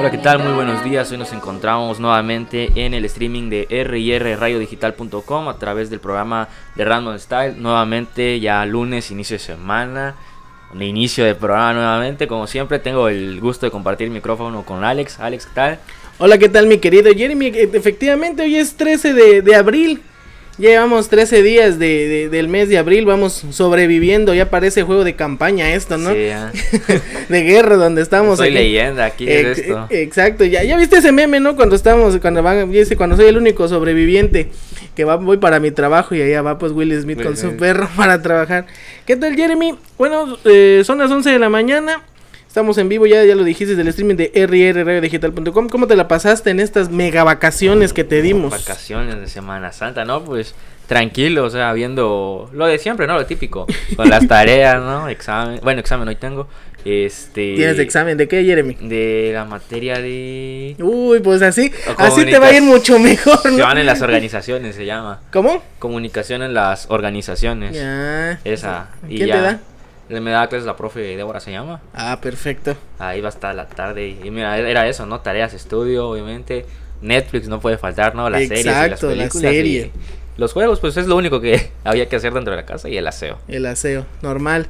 Hola, ¿qué tal? Muy buenos días. Hoy nos encontramos nuevamente en el streaming de rrradiodigital.com a través del programa de Random Style. Nuevamente, ya lunes, inicio de semana, inicio de programa nuevamente. Como siempre, tengo el gusto de compartir el micrófono con Alex. Alex, ¿qué tal? Hola, ¿qué tal mi querido Jeremy? Efectivamente, hoy es 13 de, de abril. Llevamos 13 días de, del mes de abril, vamos sobreviviendo. Ya parece juego de campaña esto, ¿no? Sí, de guerra donde estamos. Soy leyenda aquí de esto. Exacto, ya, ya viste ese meme, ¿no? Cuando estamos, cuando van, dice, cuando soy el único sobreviviente que va, voy para mi trabajo y allá va pues Will Smith con su perro para trabajar. ¿Qué tal, Jeremy? Bueno, eh, son las 11 de la mañana. Estamos en vivo, ya, ya lo dijiste, del streaming de rrradiodigital.com. ¿Cómo te la pasaste en estas mega vacaciones que te dimos? Vacaciones de Semana Santa, ¿no? Pues tranquilo, o sea, viendo lo de siempre, ¿no? Lo típico. Con las tareas, ¿no? Examen. Bueno, examen hoy tengo. Este. ¿Tienes examen de qué, Jeremy? De la materia de. Uy, pues así. Así te va a ir mucho mejor, ¿no? Se van en las organizaciones, se llama. ¿Cómo? Comunicación en las organizaciones. Ya. Esa. ¿Quién te da? Me da clases la profe Débora, se llama. Ah, perfecto. Ahí va a estar la tarde. Y mira, era eso, ¿no? Tareas, estudio, obviamente. Netflix no puede faltar, ¿no? Las series y las películas. La serie. los juegos, pues es lo único que había que hacer dentro de la casa y el aseo. El aseo, normal.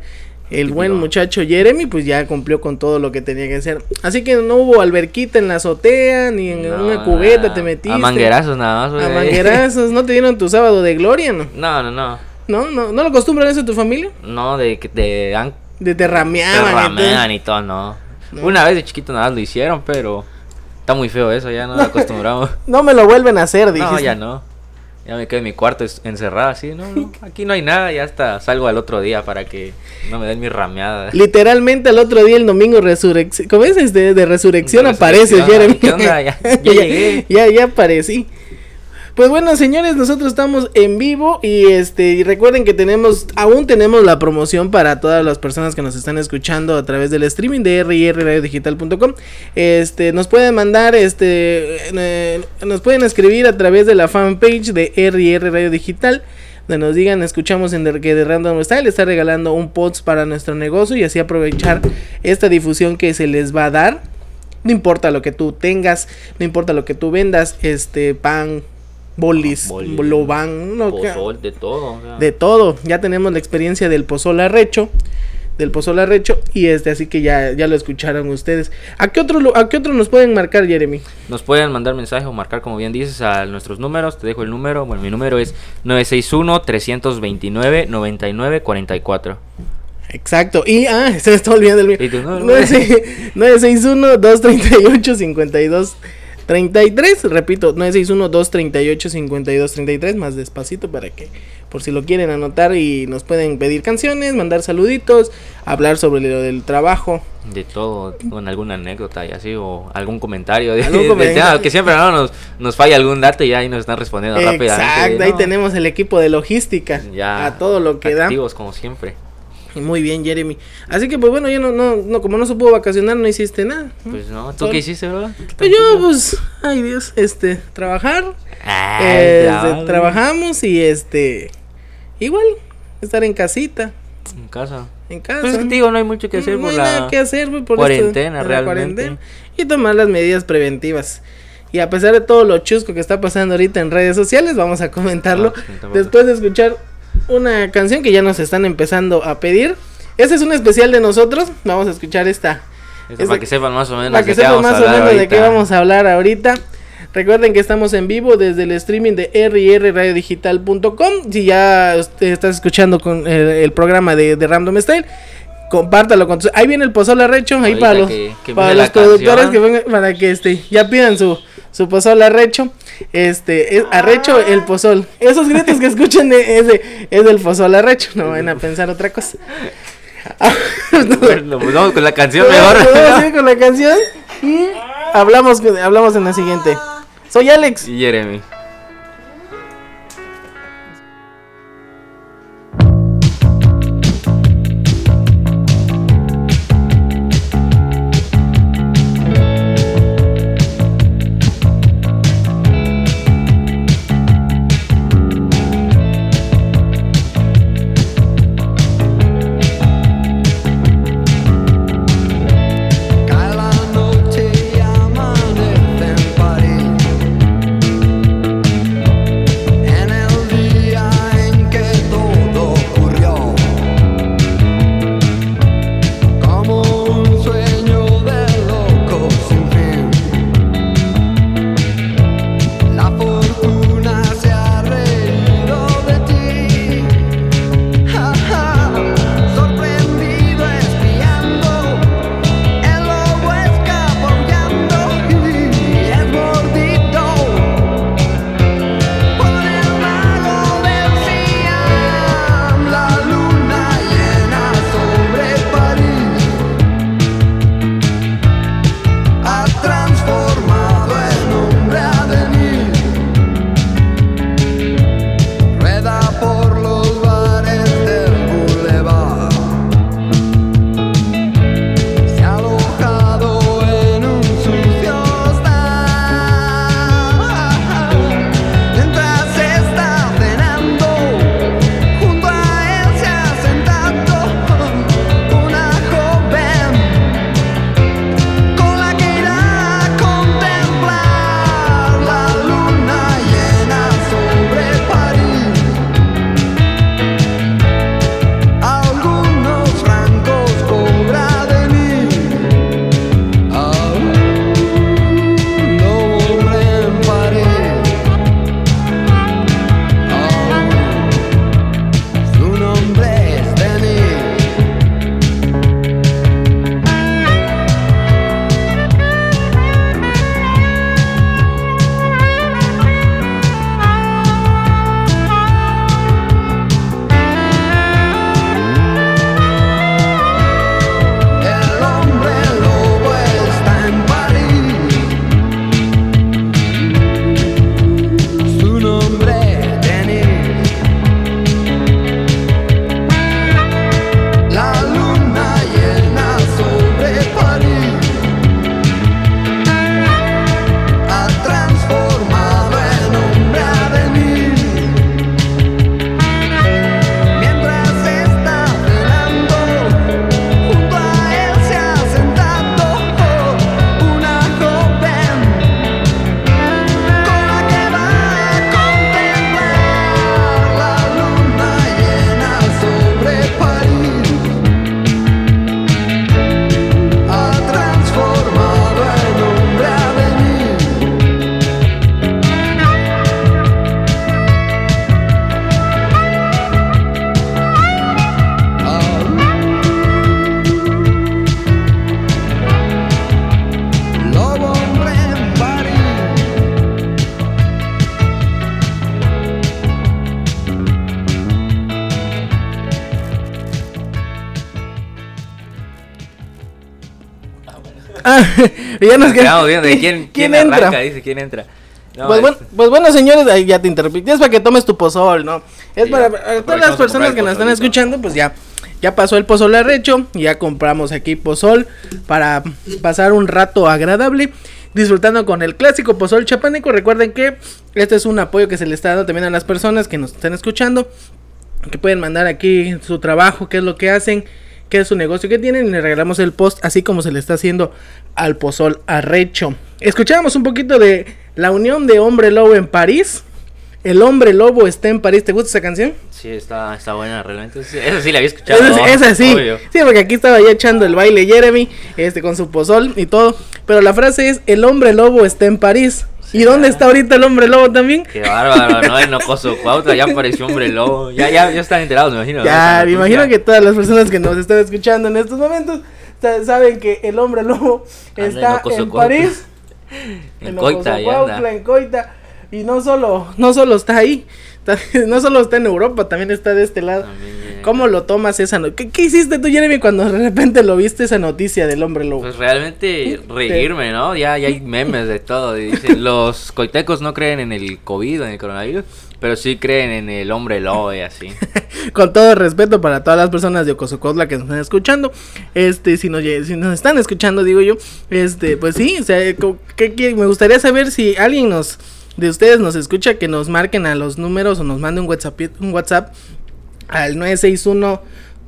El buen muchacho Jeremy, pues ya cumplió con todo lo que tenía que hacer. Así que no hubo alberquita en la azotea, ni en una cubeta te metiste. A manguerazos nada más, güey. A manguerazos, ¿no te dieron tu sábado de gloria, no? No, no, no. ¿No? ¿No, ¿No lo acostumbran eso en tu familia? No, de que te dan... De te rameaban. y todo, no. Una vez de chiquito nada lo hicieron, pero... Está muy feo eso, ya no lo acostumbramos. no me lo vuelven a hacer, dije. No, ya no. Ya me quedo en mi cuarto encerrado así, no, aquí no hay nada, ya hasta salgo al otro día para que no me den mi rameada. Literalmente al otro día, el domingo resurrección, ¿cómo es? De, de resurrección, aparece Jeremy. ¿Qué onda? Ya, ya llegué. ya, ya aparecí. Pues bueno, señores, nosotros estamos en vivo y este y recuerden que tenemos aún tenemos la promoción para todas las personas que nos están escuchando a través del streaming de rrradiodigital.com. Este nos pueden mandar este nos pueden escribir a través de la fanpage de RR Radio Digital donde nos digan, escuchamos en que de Random Style está regalando un post para nuestro negocio y así aprovechar esta difusión que se les va a dar. No importa lo que tú tengas, no importa lo que tú vendas, este pan, bolis, lo van, pozol, de todo. De todo. Ya tenemos la experiencia del pozol arrecho, del pozol arrecho y este, así que ya, ya lo escucharon ustedes. ¿A qué otro a qué otro nos pueden marcar, Jeremy? Nos pueden mandar mensaje o marcar como bien dices a nuestros números. Te dejo el número. Bueno, mi número es 961 329 9944. Exacto. Y, ah, se me está olvidando el mío. 961 238 52 33, repito, 961-238-5233, más despacito para que, por si lo quieren anotar y nos pueden pedir canciones, mandar saluditos, hablar sobre lo del trabajo. De todo, con alguna anécdota y así, o algún comentario. De, que siempre no, nos, nos falla algún dato y ahí nos están respondiendo rápidamente. Exacto, ahí tenemos el equipo de logística. Ya, a todo lo que activos, como siempre. Muy bien, Jeremy. Así que, pues bueno, yo no, no, no, como no se pudo vacacionar, no hiciste nada. Pues no, ¿tú qué hiciste, bro? Pues yo, pues, ay Dios, este, trabajar. este, trabajamos y este, igual, estar en casita. En casa. En casa. Pues es que te digo, no hay mucho que hacer no por hay la nada que hacer por cuarentena, realmente. Cuarentena, y tomar las medidas preventivas. Y a pesar de todo lo chusco que está pasando ahorita en redes sociales, vamos a comentarlo. Ah, después de escuchar una canción que ya nos están empezando a pedir. Este es un especial de nosotros. Vamos a escuchar esta. para que sepan más o menos, para que sepan más o menos de qué vamos a hablar ahorita. Recuerden que estamos en vivo desde el streaming de rrradiodigital.com. Si ya estás escuchando con el, programa de, de, Random Style, compártalo con Ahí viene el pozole arrecho, ahí para los, para los productores que vengan, para que este, ya pidan su, su pozol arrecho. Este, es arrecho el pozol. Esos gritos que escuchan es, de, es del pozol arrecho, no van a pensar otra cosa. bueno, pues vamos con la canción mejor. Vamos con la canción y hablamos, hablamos en la siguiente. Soy Alex. Y Jeremy. Ya nos quedamos viendo de quién, quién, quién entra. dice, quién entra. pues, bueno, pues, bueno, señores, ahí ya te interrumpí. Es para que tomes tu pozol, ¿no? Es para, todas las personas que nos están escuchando, pues ya, ya pasó el pozol arrecho. Ya compramos aquí pozol para pasar un rato agradable. Disfrutando con el clásico pozol chapaneco. Recuerden que este es un apoyo que se le está dando también a las personas que nos están escuchando. Que pueden mandar aquí su trabajo, qué es lo que hacen qué es su negocio que tienen y le regalamos el post así como se le está haciendo al pozol arrecho. Escuchábamos un poquito de la unión de hombre lobo en París. El hombre lobo está en París. ¿Te gusta esa canción? Sí, está, está buena realmente. Esa sí la había escuchado. Esa, sí. Sí, porque aquí estaba ya echando el baile Jeremy, este con su pozol y todo. Pero la frase es el hombre lobo está en París. ¿Y dónde está ahorita el hombre lobo también? Qué bárbaro, ¿no? En Ocoso Cuautla ya apareció hombre lobo. Ya, ya, ya están enterados, me imagino. Ya, me imagino que todas las personas que nos están escuchando en estos momentos saben que el hombre lobo está en, París. en, Coita, Cuautla, en Coita. Y no solo, no solo está ahí, no solo está en Europa, también está de este lado. ¿Cómo lo tomas esa noticia? ¿Qué, hiciste tú, Jeremy, cuando de repente lo viste esa noticia del hombre lobo? Pues realmente reírme, ¿no? Ya, ya hay memes de todo. Dicen, los coitecos no creen en el COVID, en el coronavirus, pero sí creen en el hombre lobo y así. Con todo respeto para todas las personas de Ocosocotla que nos están escuchando, este, si nos, si nos están escuchando, digo yo, este, pues sí, o sea, me gustaría saber si alguien nos de ustedes nos escucha, que nos marquen a los números o nos mande un WhatsApp, un WhatsApp al 961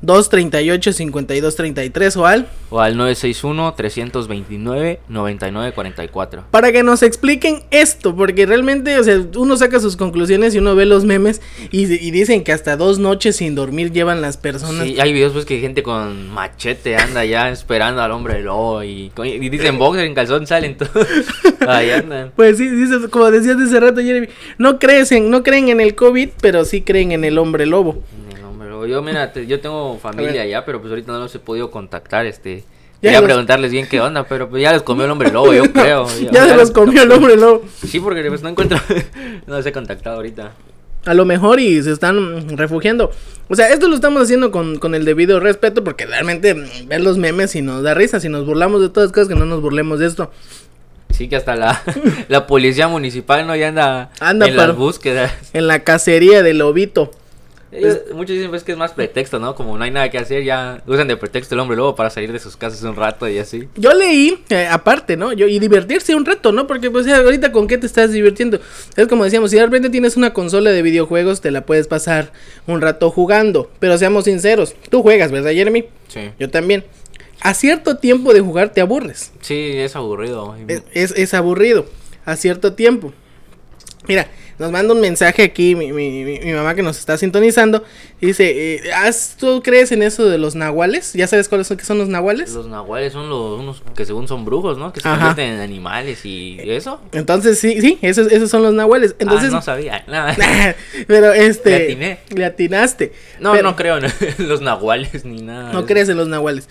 238 5233 o al o al 961 329 9944. Para que nos expliquen esto, porque realmente, o sea, uno saca sus conclusiones y uno ve los memes y, dicen que hasta dos noches sin dormir llevan las personas. Sí, hay videos pues que gente con machete anda ya esperando al hombre lobo y, y dicen boxer en calzón salen todos. Ahí andan. Pues sí, dices, como decías hace rato, Jeremy, no creen, no creen en el COVID, pero sí creen en el hombre lobo. Yo, mira, yo tengo familia ya, pero pues ahorita no los he podido contactar, este... Quería preguntarles bien qué onda, pero pues ya les comió el hombre lobo, yo creo. ya, se los comió el hombre lobo. Sí, porque pues no encuentro, no los he contactado ahorita. A lo mejor y se están refugiando. O sea, esto lo estamos haciendo con, con el debido respeto porque realmente ver los memes y nos da risa. Si nos burlamos de todas las cosas, que no nos burlemos de esto. Sí, que hasta la, la policía municipal no ya anda, anda en las búsquedas. En la cacería del lobito muchos dicen pues que es más pretexto, ¿no? Como no hay nada que hacer, ya usan de pretexto el hombre luego para salir de sus casas un rato y así. Yo leí, eh, aparte, ¿no? Yo, y divertirse un rato, ¿no? Porque pues ahorita con qué te estás divirtiendo. Es como decíamos, si de repente tienes una consola de videojuegos, te la puedes pasar un rato jugando. Pero seamos sinceros, tú juegas, ¿verdad, Jeremy? Sí. Yo también. A cierto tiempo de jugar te aburres. Sí, es aburrido. es, es aburrido. A cierto tiempo. Mira, nos manda un mensaje aquí mi, mi, mi, mamá que nos está sintonizando. dice, eh, ¿tú crees en eso de los nahuales? ¿Ya sabes cuáles son, qué son los nahuales? Los nahuales son los unos que según son brujos, ¿no? Que se convierten en animales y eso. Entonces, sí, sí, esos, esos son los nahuales. Entonces, ah, no sabía. pero este... Le atinaste. No, no creo en los nahuales ni nada. No crees en los nahuales.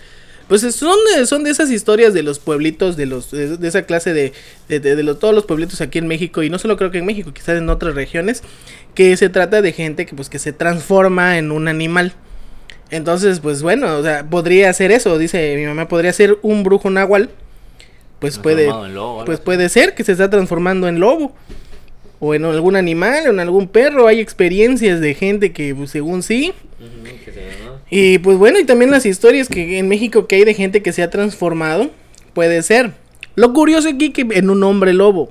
Pues son de, son de esas historias de los pueblitos, de los de, esa clase de, de, los, todos los pueblitos aquí en México, y no solo creo que en México, quizás en otras regiones, que se trata de gente que pues que se transforma en un animal. Entonces, pues bueno, o sea, podría ser eso, dice mi mamá, podría ser un brujo nahual. Pues puede, pues puede ser que se está transformando en lobo. O en algún animal, o en algún perro. Hay experiencias de gente que, pues, según sí, y pues bueno, y también las historias que en México que hay de gente que se ha transformado, puede ser. Lo curioso aquí que en un hombre lobo.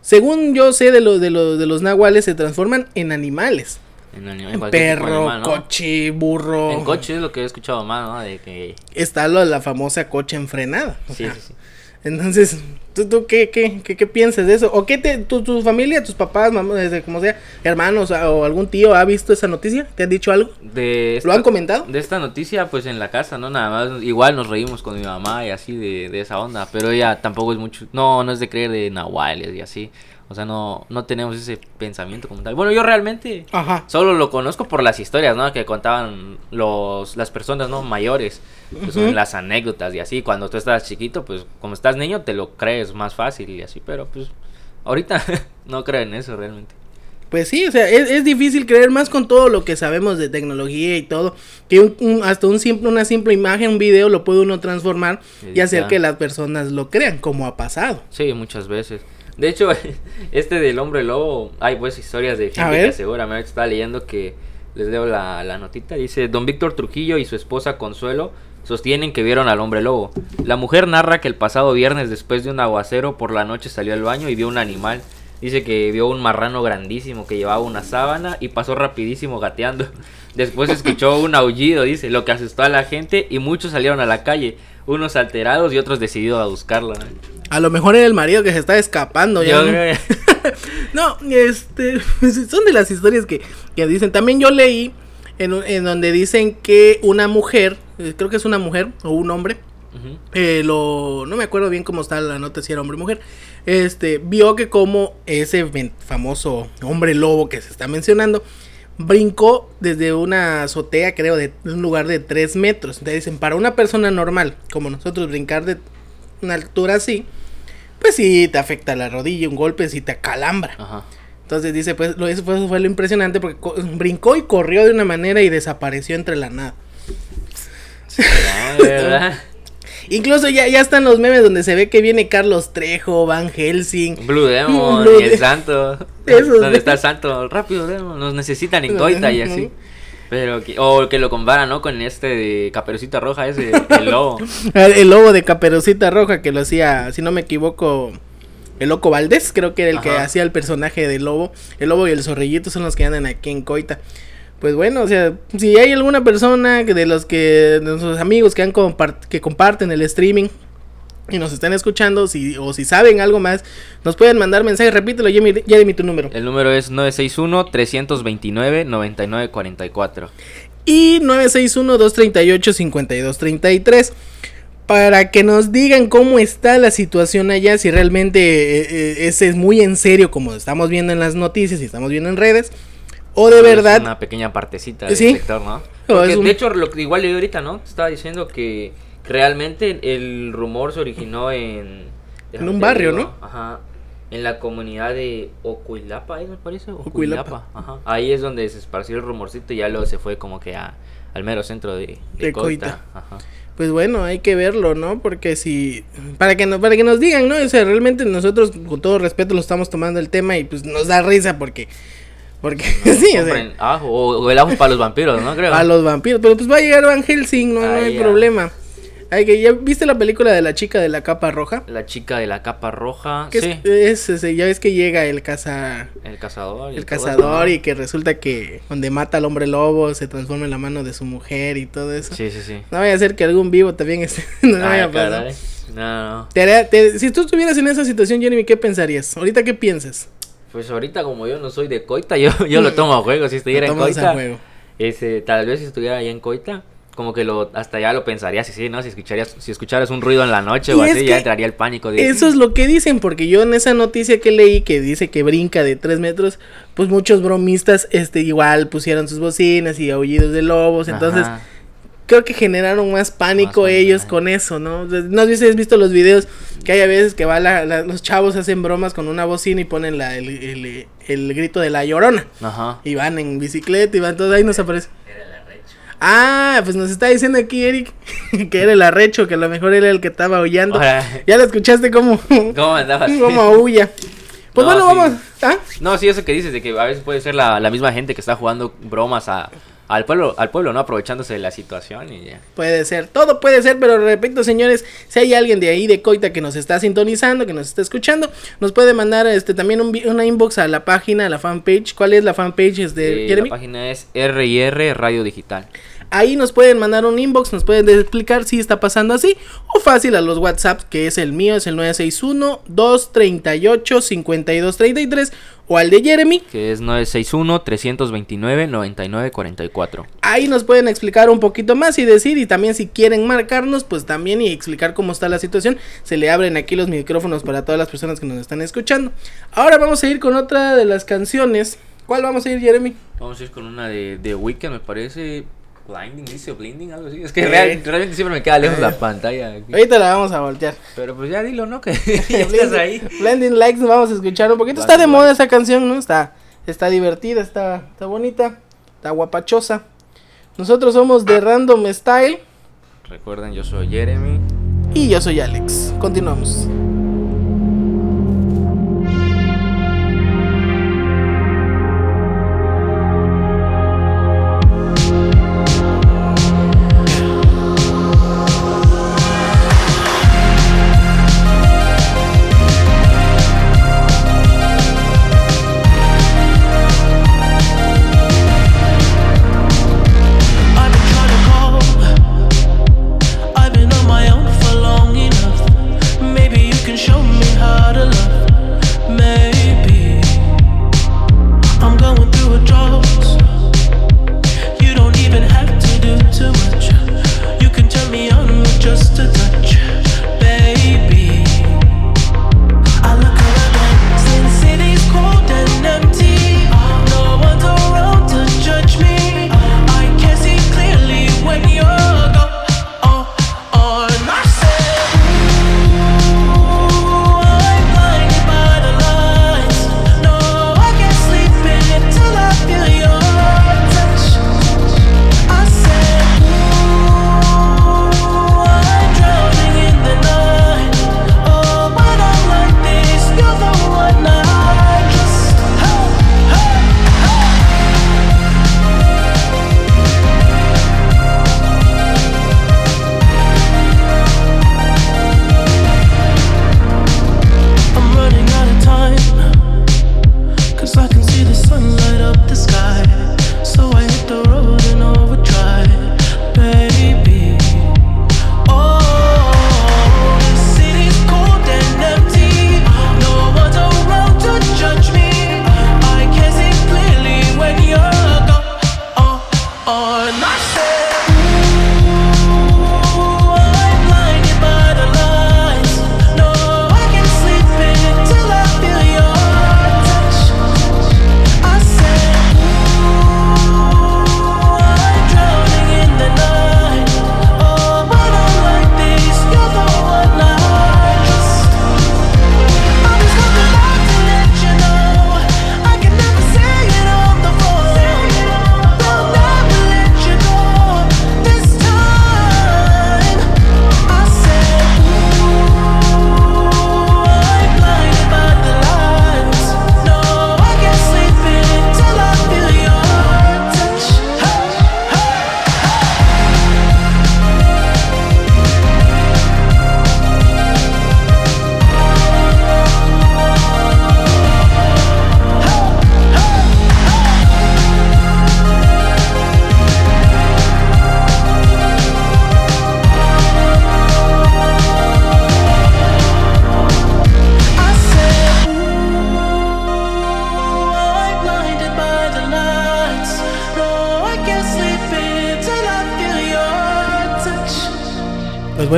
Según yo sé de, lo, de, de los nahuales se transforman en animales. En, perro, coche, burro. En coche es lo que he escuchado más, ¿no? De que... Está la famosa coche enfrenada. sí, sí, sí. Entonces, ¿tú, tú qué, qué, qué, qué, piensas de eso? ¿O qué te, tu, tu familia, tus papás, mamá, desde como sea, hermanos o algún tío ha visto esa noticia? ¿Te han dicho algo? De ¿Lo han comentado? De esta noticia, pues en la casa, ¿no? Nada más, igual nos reímos con mi mamá y así de, de esa onda, pero ella tampoco es mucho, no, no es de creer de nahuales y así. O sea, no, no tenemos ese pensamiento como tal. Bueno, yo realmente solo lo conozco por las historias, ¿no? Que contaban los, las personas, ¿no? Mayores. Pues, las anécdotas y así. Cuando tú estás chiquito, pues como estás niño, te lo crees más fácil y así. Pero pues ahorita no creo en eso realmente. Pues sí, o sea, es, es, difícil creer más con todo lo que sabemos de tecnología y todo, que un, un, hasta un simple, una simple imagen, un video lo puede uno transformar y hacer que las personas lo crean, como ha pasado. Sí, muchas veces. De hecho, este del hombre lobo, hay pues historias de gente que seguramente está leyendo que les leo la, la notita. Dice, don Víctor Trujillo y su esposa Consuelo sostienen que vieron al hombre lobo. La mujer narra que el pasado viernes después de un aguacero por la noche salió al baño y vio un animal Dice que vio un marrano grandísimo que llevaba una sábana y pasó rapidísimo gateando. Después escuchó un aullido, dice, lo que asustó a la gente y muchos salieron a la calle, unos alterados y otros decididos a buscarlo. A lo mejor era el marido que se está escapando. Ya, ¿no? este, son de las historias que, que dicen. También yo leí en, en, donde dicen que una mujer, eh, creo que es una mujer o un hombre, eh, lo, no me acuerdo bien cómo está la nota si era hombre o mujer, este, vio que como ese famoso hombre lobo que se está mencionando, brincó desde una azotea, creo, de un lugar de 3 metros. Entonces dicen, para una persona normal, como nosotros, brincar de una altura así, pues sí te afecta la rodilla, un golpe sí te acalambra. Entonces dice, pues lo, eso fue, fue lo impresionante porque brincó y corrió de una manera y desapareció entre la nada. ¿verdad? Incluso ya, ya están los memes donde se ve que viene Carlos Trejo, Van Helsing. Blue Demon y el santo. ¿Dónde está el santo? Rápido, Demon. Nos necesitan en Coita y así. Pero que, o que lo compara, ¿no? Con este de Caperucita Roja, ese, el lobo. el, lobo de Caperucita Roja que lo hacía, si no me equivoco, el loco Valdés, creo que era el que hacía el personaje del lobo. El lobo y el zorrillito son los que andan aquí en Coita pues bueno, o sea, si hay alguna persona de los que, de nuestros amigos que, han que comparten el streaming y nos están escuchando, si, o si saben algo más, nos pueden mandar mensajes, repítelo, Jeremy, Jeremy tu número. El número es 961-329-9944. Y 961-238-5233 para que nos digan cómo está la situación allá, si realmente eh, eh, ese es muy en serio como estamos viendo en las noticias y estamos viendo en redes, o de verdad. una pequeña partecita del sector, ¿no? Porque, De hecho, lo que igual leí ahorita, ¿no? Estaba diciendo que realmente el rumor se originó en. En un barrio, ¿no? Ajá. En la comunidad de Ocuilapa, ¿eh? me parece. Ocuilapa. Ajá. Ahí es donde se esparció el rumorcito y ya luego se fue como que a, al mero centro de, de, Coita. Ajá. Pues bueno, hay que verlo, ¿no? Porque si para que no, para que nos digan, ¿no? O sea, realmente nosotros con todo respeto lo estamos tomando el tema y pues nos da risa porque porque sí, o, sea, ajo, o, el ajo para los vampiros, ¿no? Creo. Para los vampiros, pero pues va a llegar Van Helsing, no, no hay problema. Que, ¿Ya viste la película de la chica de la capa roja? La chica de la capa roja, sí. Es, ya ves que llega el caza... El cazador. El cazador y que resulta que donde mata al hombre lobo se transforma en la mano de su mujer y todo eso. Sí, sí, sí. No vaya a ser que algún vivo también esté... no vaya a pasar. No, no. si tú estuvieras en esa situación, Jeremy, ¿qué pensarías? ¿Ahorita qué piensas? Pues ahorita como yo no soy de Coita, yo, yo lo tomo a juego. Si estuviera en Coita, ese, tal vez si estuviera allá en Coita, como que lo hasta ya lo pensaría sí, sí, ¿no? Si escucharías, si escucharas un ruido en la noche o así, ya entraría el pánico. De... Eso es lo que dicen, porque yo en esa noticia que leí que dice que brinca de tres metros, pues muchos bromistas este igual pusieron sus bocinas y aullidos de lobos, entonces creo que generaron más pánico ellos con eso, ¿no? No sé si has visto los videos que hay a veces que va los chavos hacen bromas con una bocina y ponen la, el, el, grito de la llorona. Ajá. Y van en bicicleta y van todos ahí nos aparece. Era el arrecho. Ah, pues nos está diciendo aquí Eric que era el arrecho, que a lo mejor era el que estaba aullando. Ya lo escuchaste cómo. ¿Cómo andabas? Cómo aulla. Pues bueno, vamos. ¿Ah? No, sí, eso que dices, de que a veces puede ser la, la misma gente que está jugando bromas a, al pueblo, al pueblo, ¿no? Aprovechándose de la situación y ya. Puede ser, todo puede ser, pero repito, señores, si hay alguien de ahí de Coita que nos está sintonizando, que nos está escuchando, nos puede mandar este también un, una inbox a la página, a la fanpage. ¿Cuál es la fanpage de Jeremy? La página es RIR Radio Digital. Ahí nos pueden mandar un inbox, nos pueden explicar si está pasando así o fácil a los WhatsApp, que es el mío, es el 961-238-5233 o al de Jeremy, que es 961-329-9944. Ahí nos pueden explicar un poquito más y decir, y también si quieren marcarnos, pues también y explicar cómo está la situación, se le abren aquí los micrófonos para todas las personas que nos están escuchando. Ahora vamos a ir con otra de las canciones. ¿Cuál vamos a ir, Jeremy? Vamos a ir con una de, de Weekend, me parece. Blinding, dice blinding, algo así. Es que realmente siempre me queda lejos la pantalla. Ahorita la vamos a voltear. Pero pues ya dilo, ¿no? Que ya estás ahí. Blending Likes, vamos a escuchar un poquito. Está de moda esa canción, ¿no? Está, Está divertida, está, está bonita, está guapachosa. Nosotros somos de Random Style. Recuerden, yo soy Jeremy. Y yo soy Alex. Continuamos.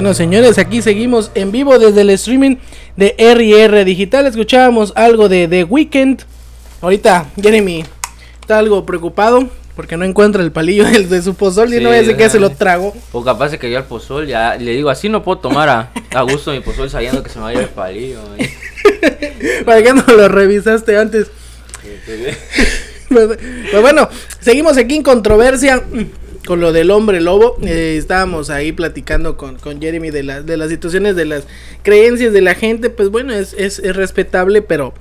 Bueno, señores, aquí seguimos en vivo desde el streaming de RR Digital. Escuchábamos algo de The Weeknd. Ahorita Jeremy está algo preocupado porque no encuentra el palillo de su pozol y no sé que se lo trago. O capaz de que yo al pozol ya le digo así no puedo tomar a, gusto mi pozol sabiendo que se me va a ir el palillo. ¿Para qué no lo revisaste antes? Pero bueno, seguimos aquí en controversia con lo del hombre lobo. Eh, estábamos ahí platicando con, con Jeremy de, la, de las situaciones, de las creencias de la gente. Pues bueno, es, es, respetable, pero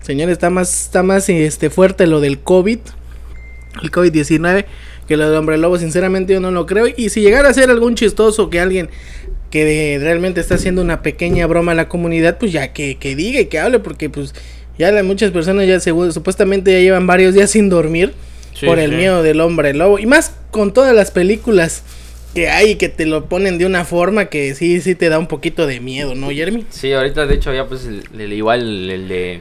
señor, está más, está más este, fuerte lo del COVID, el COVID-19, que lo del hombre lobo. Sinceramente yo no lo creo. Y si llegara a ser algún chistoso que alguien que realmente está haciendo una pequeña broma a la comunidad, pues ya que, que diga y que hable, porque pues ya muchas personas ya supuestamente ya llevan varios días sin dormir por el miedo del hombre lobo. Y más con todas las películas que hay que te lo ponen de una forma que sí, sí te da un poquito de miedo, ¿no, Jeremy? Sí, ahorita de hecho ya pues el, igual el de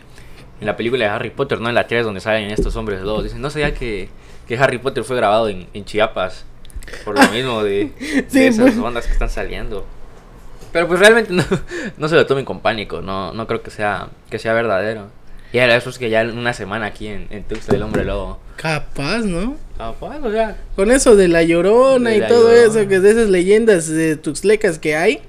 en la película de Harry Potter, ¿no? En la 3 donde salen estos hombres lobos. Dicen, no sabía que, que Harry Potter fue grabado en, Chiapas. Por lo mismo de, esas pues. ondas que están saliendo. Pero pues realmente no, no se lo tomen con pánico, no, no creo que sea, que sea verdadero. Y ahora eso es que ya una semana aquí en, en Tuxtla del Hombre Lobo. Capaz, ¿no? Capaz, o sea. Con eso de la llorona y todo eso, que de esas leyendas de tuxlecas que hay.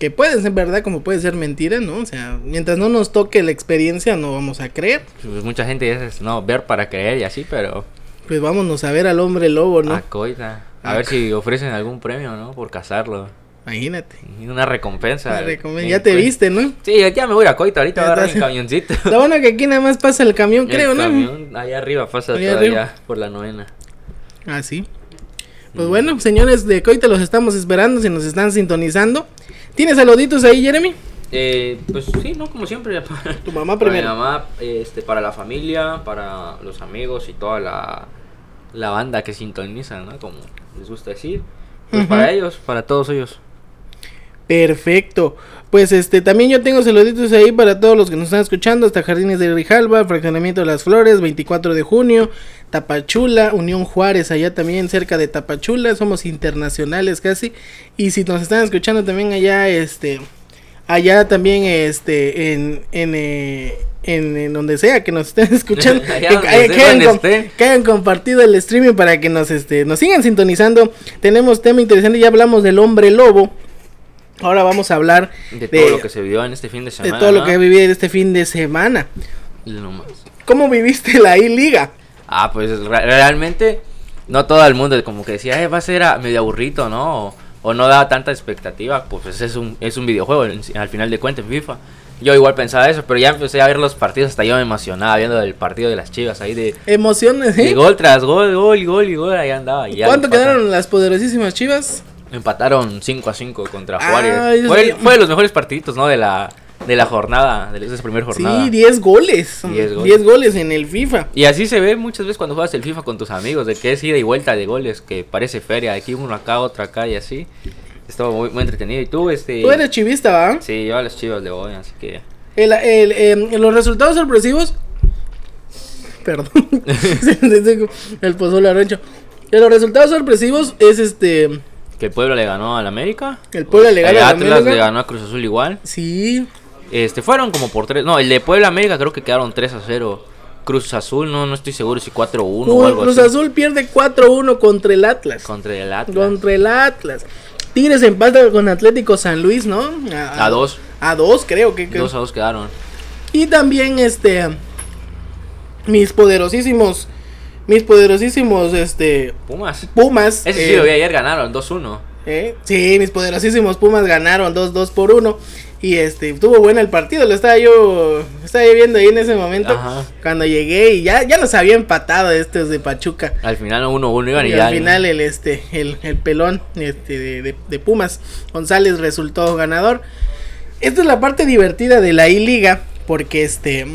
Que puede ser verdad como puede ser mentira, ¿no? O sea, mientras no nos toque la experiencia no vamos a creer. Pues mucha gente dice, no, ver para creer y así, pero... Pues vámonos a ver al hombre lobo, ¿no? A coita. A ver si ofrecen algún premio, ¿no? Por cazarlo. Imagínate. Una recompensa. Una recompensa. Ya te viste, ¿no? Sí, ya me voy a Coita, ahorita a agarrar mi camioncito. Lo bueno que aquí nada más pasa el camión, creo, el ¿no? camión allá arriba pasa allá todavía arriba. por la novena. Ah, sí. Pues bueno, señores de Coita, los estamos esperando si nos están sintonizando. ¿Tienes saluditos ahí, Jeremy? Eh, pues sí, ¿no? Como siempre. Tu mamá primero. Para mi mamá, este, para la familia, para los amigos y toda la, la banda que sintoniza, ¿no? Como les gusta decir. Pues para ellos, para todos ellos. Perfecto. Pues este, también yo tengo saluditos ahí para todos los que nos están escuchando. Hasta Jardines de Rijalba, Fraccionamiento de las Flores, 24 de junio, Tapachula, Unión Juárez, allá también cerca de Tapachula. Somos internacionales casi. Y si nos están escuchando también allá, este, allá también, este, en, en, eh, en, donde sea que nos estén escuchando, que, hayan, compartido el streaming para que nos, este, nos sigan sintonizando. Tenemos tema interesante, ya hablamos del hombre lobo. Ahora vamos a hablar de, todo lo que se vivió en este fin de semana. De todo lo que viví en este fin de semana. ¿Cómo viviste la I-Liga? Ah, pues realmente no todo el mundo como que decía, va a ser medio aburrido, ¿no? O, no da tanta expectativa, pues es un, es un videojuego al final de cuentas en FIFA. Yo igual pensaba eso, pero ya empecé a ver los partidos, hasta yo me emocionaba viendo el partido de las chivas ahí de... Emociones, ¿eh? De gol tras gol, gol, gol y gol, ahí andaba. ¿Cuánto quedaron las poderosísimas chivas? Empataron 5 a 5 contra Juárez. fue, fue, de los mejores partiditos, ¿no? De la, de la jornada, de esa primera jornada. Sí, 10 goles. 10 goles. goles. en el FIFA. Y así se ve muchas veces cuando juegas el FIFA con tus amigos, de que es ida y vuelta de goles, que parece feria, aquí uno acá, otro acá y así. Estuvo muy, muy entretenido. ¿Y tú, este...? Tú eres chivista, ¿va? Sí, yo a los chivas le voy, así que... El, el, em, los resultados sorpresivos... Perdón. el pozole arrancho. Los resultados sorpresivos es este que el pueblo le ganó al América. El pueblo le ganó al Atlas le ganó a Cruz Azul igual. Sí. Este, fueron como por tres. No, el de Puebla América creo que quedaron 3 a 0. Cruz Azul, no, no estoy seguro si 4 1 o algo Cruz Azul pierde 4 1 contra el Atlas. Contra el Atlas. Contra el Atlas. Tigres empata con Atlético San Luis, ¿no? A 2. A 2, creo que. 2 a 2 quedaron. Y también, este. Mis poderosísimos mis poderosísimos este Pumas. Pumas. Ese sí lo vi ayer, ganaron 2-1. Eh, sí, mis poderosísimos Pumas ganaron 2-2 por 1. Y este, estuvo bueno el partido, lo estaba yo, estaba viendo ahí en ese momento. Cuando llegué y ya, ya nos había empatado estos de Pachuca. Al final 1-1 iban y, y al final el este, el, el pelón este, de, de, Pumas, González resultó ganador. Esta es la parte divertida de la I-Liga, porque este,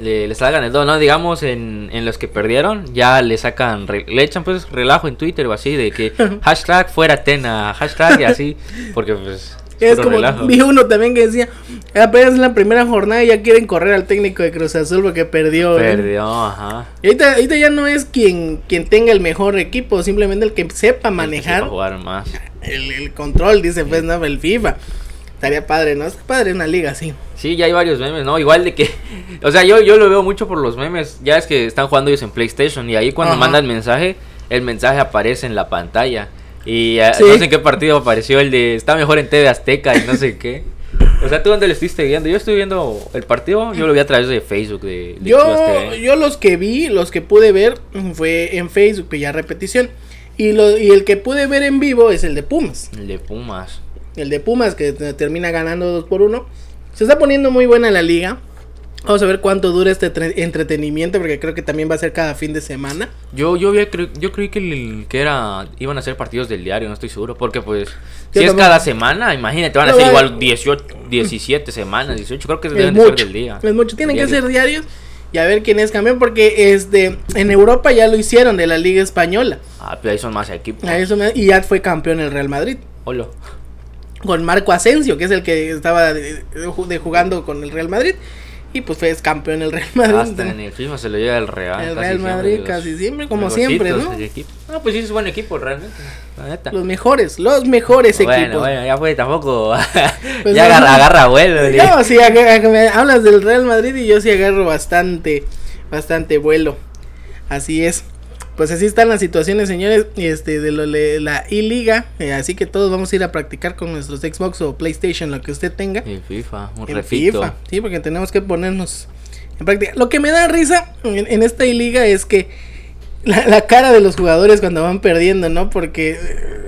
le, le salgan el ¿no? Digamos, en, en, los que perdieron, ya le sacan, le echan pues relajo en Twitter o así, de que hashtag fuera Tena, hashtag y así, porque pues... Es como, vi uno también que decía, apenas en la primera jornada ya quieren correr al técnico de Cruz Azul porque perdió. ¿eh? Perdió, ajá. Y ahorita, ahorita, ya no es quien, quien tenga el mejor equipo, simplemente el que sepa manejar. jugar más. El, el, control, dice pues, no, el FIFA. Estaría padre, ¿no? Está padre una liga así. Sí, ya hay varios memes, ¿no? Igual de que. O sea, yo, yo lo veo mucho por los memes. Ya es que están jugando ellos en PlayStation y ahí cuando mandan mensaje, el mensaje aparece en la pantalla. Y eh, no sé en qué partido apareció el de. Está mejor en TV Azteca y no sé qué. O sea, ¿tú dónde lo estuviste viendo? Yo estoy viendo el partido, yo lo vi a través de Facebook. De, yo, yo los que vi, los que pude ver, fue en Facebook, ya repetición. Y, lo, y el que pude ver en vivo es el de Pumas. El de Pumas el de Pumas, que termina ganando 2 por 1. Se está poniendo muy buena la liga. Vamos a ver cuánto dura este entretenimiento, porque creo que también va a ser cada fin de semana. Yo yo yo creí que, que era iban a ser partidos del diario, no estoy seguro, porque pues si es cada semana, imagínate, van a ser igual 18, 17 semanas, 18, creo que deben ser del día. Es mucho, tienen que ser diarios y a ver quién es campeón, porque este en Europa ya lo hicieron de la Liga Española. Ah, pero ahí son más equipos. y ya fue campeón el Real Madrid. Hola con Marco Asensio, que es el que estaba de, jugando con el Real Madrid. Y pues fue campeón el Real Madrid. Hasta en el FIFA se lo lleva el Real. El Real Madrid casi siempre, como siempre, ¿no? No, pues sí es buen equipo realmente. Los mejores, los mejores bueno, equipos. Bueno, ya fue tampoco. Pues ya agarra, agarra vuelo. No, sí, me hablas del Real Madrid y yo sí agarro bastante, bastante vuelo. Así es. Pues así están las situaciones, señores, este, de lo, le- la I-Liga. eh, así que todos vamos a ir a practicar con nuestros Xbox o PlayStation, lo que usted tenga. En FIFA, un en refito. FIFA. Sí, porque tenemos que ponernos en práctica. Lo que me da risa en, en esta I-Liga es que la, la cara de los jugadores cuando van perdiendo, ¿no? Porque eh,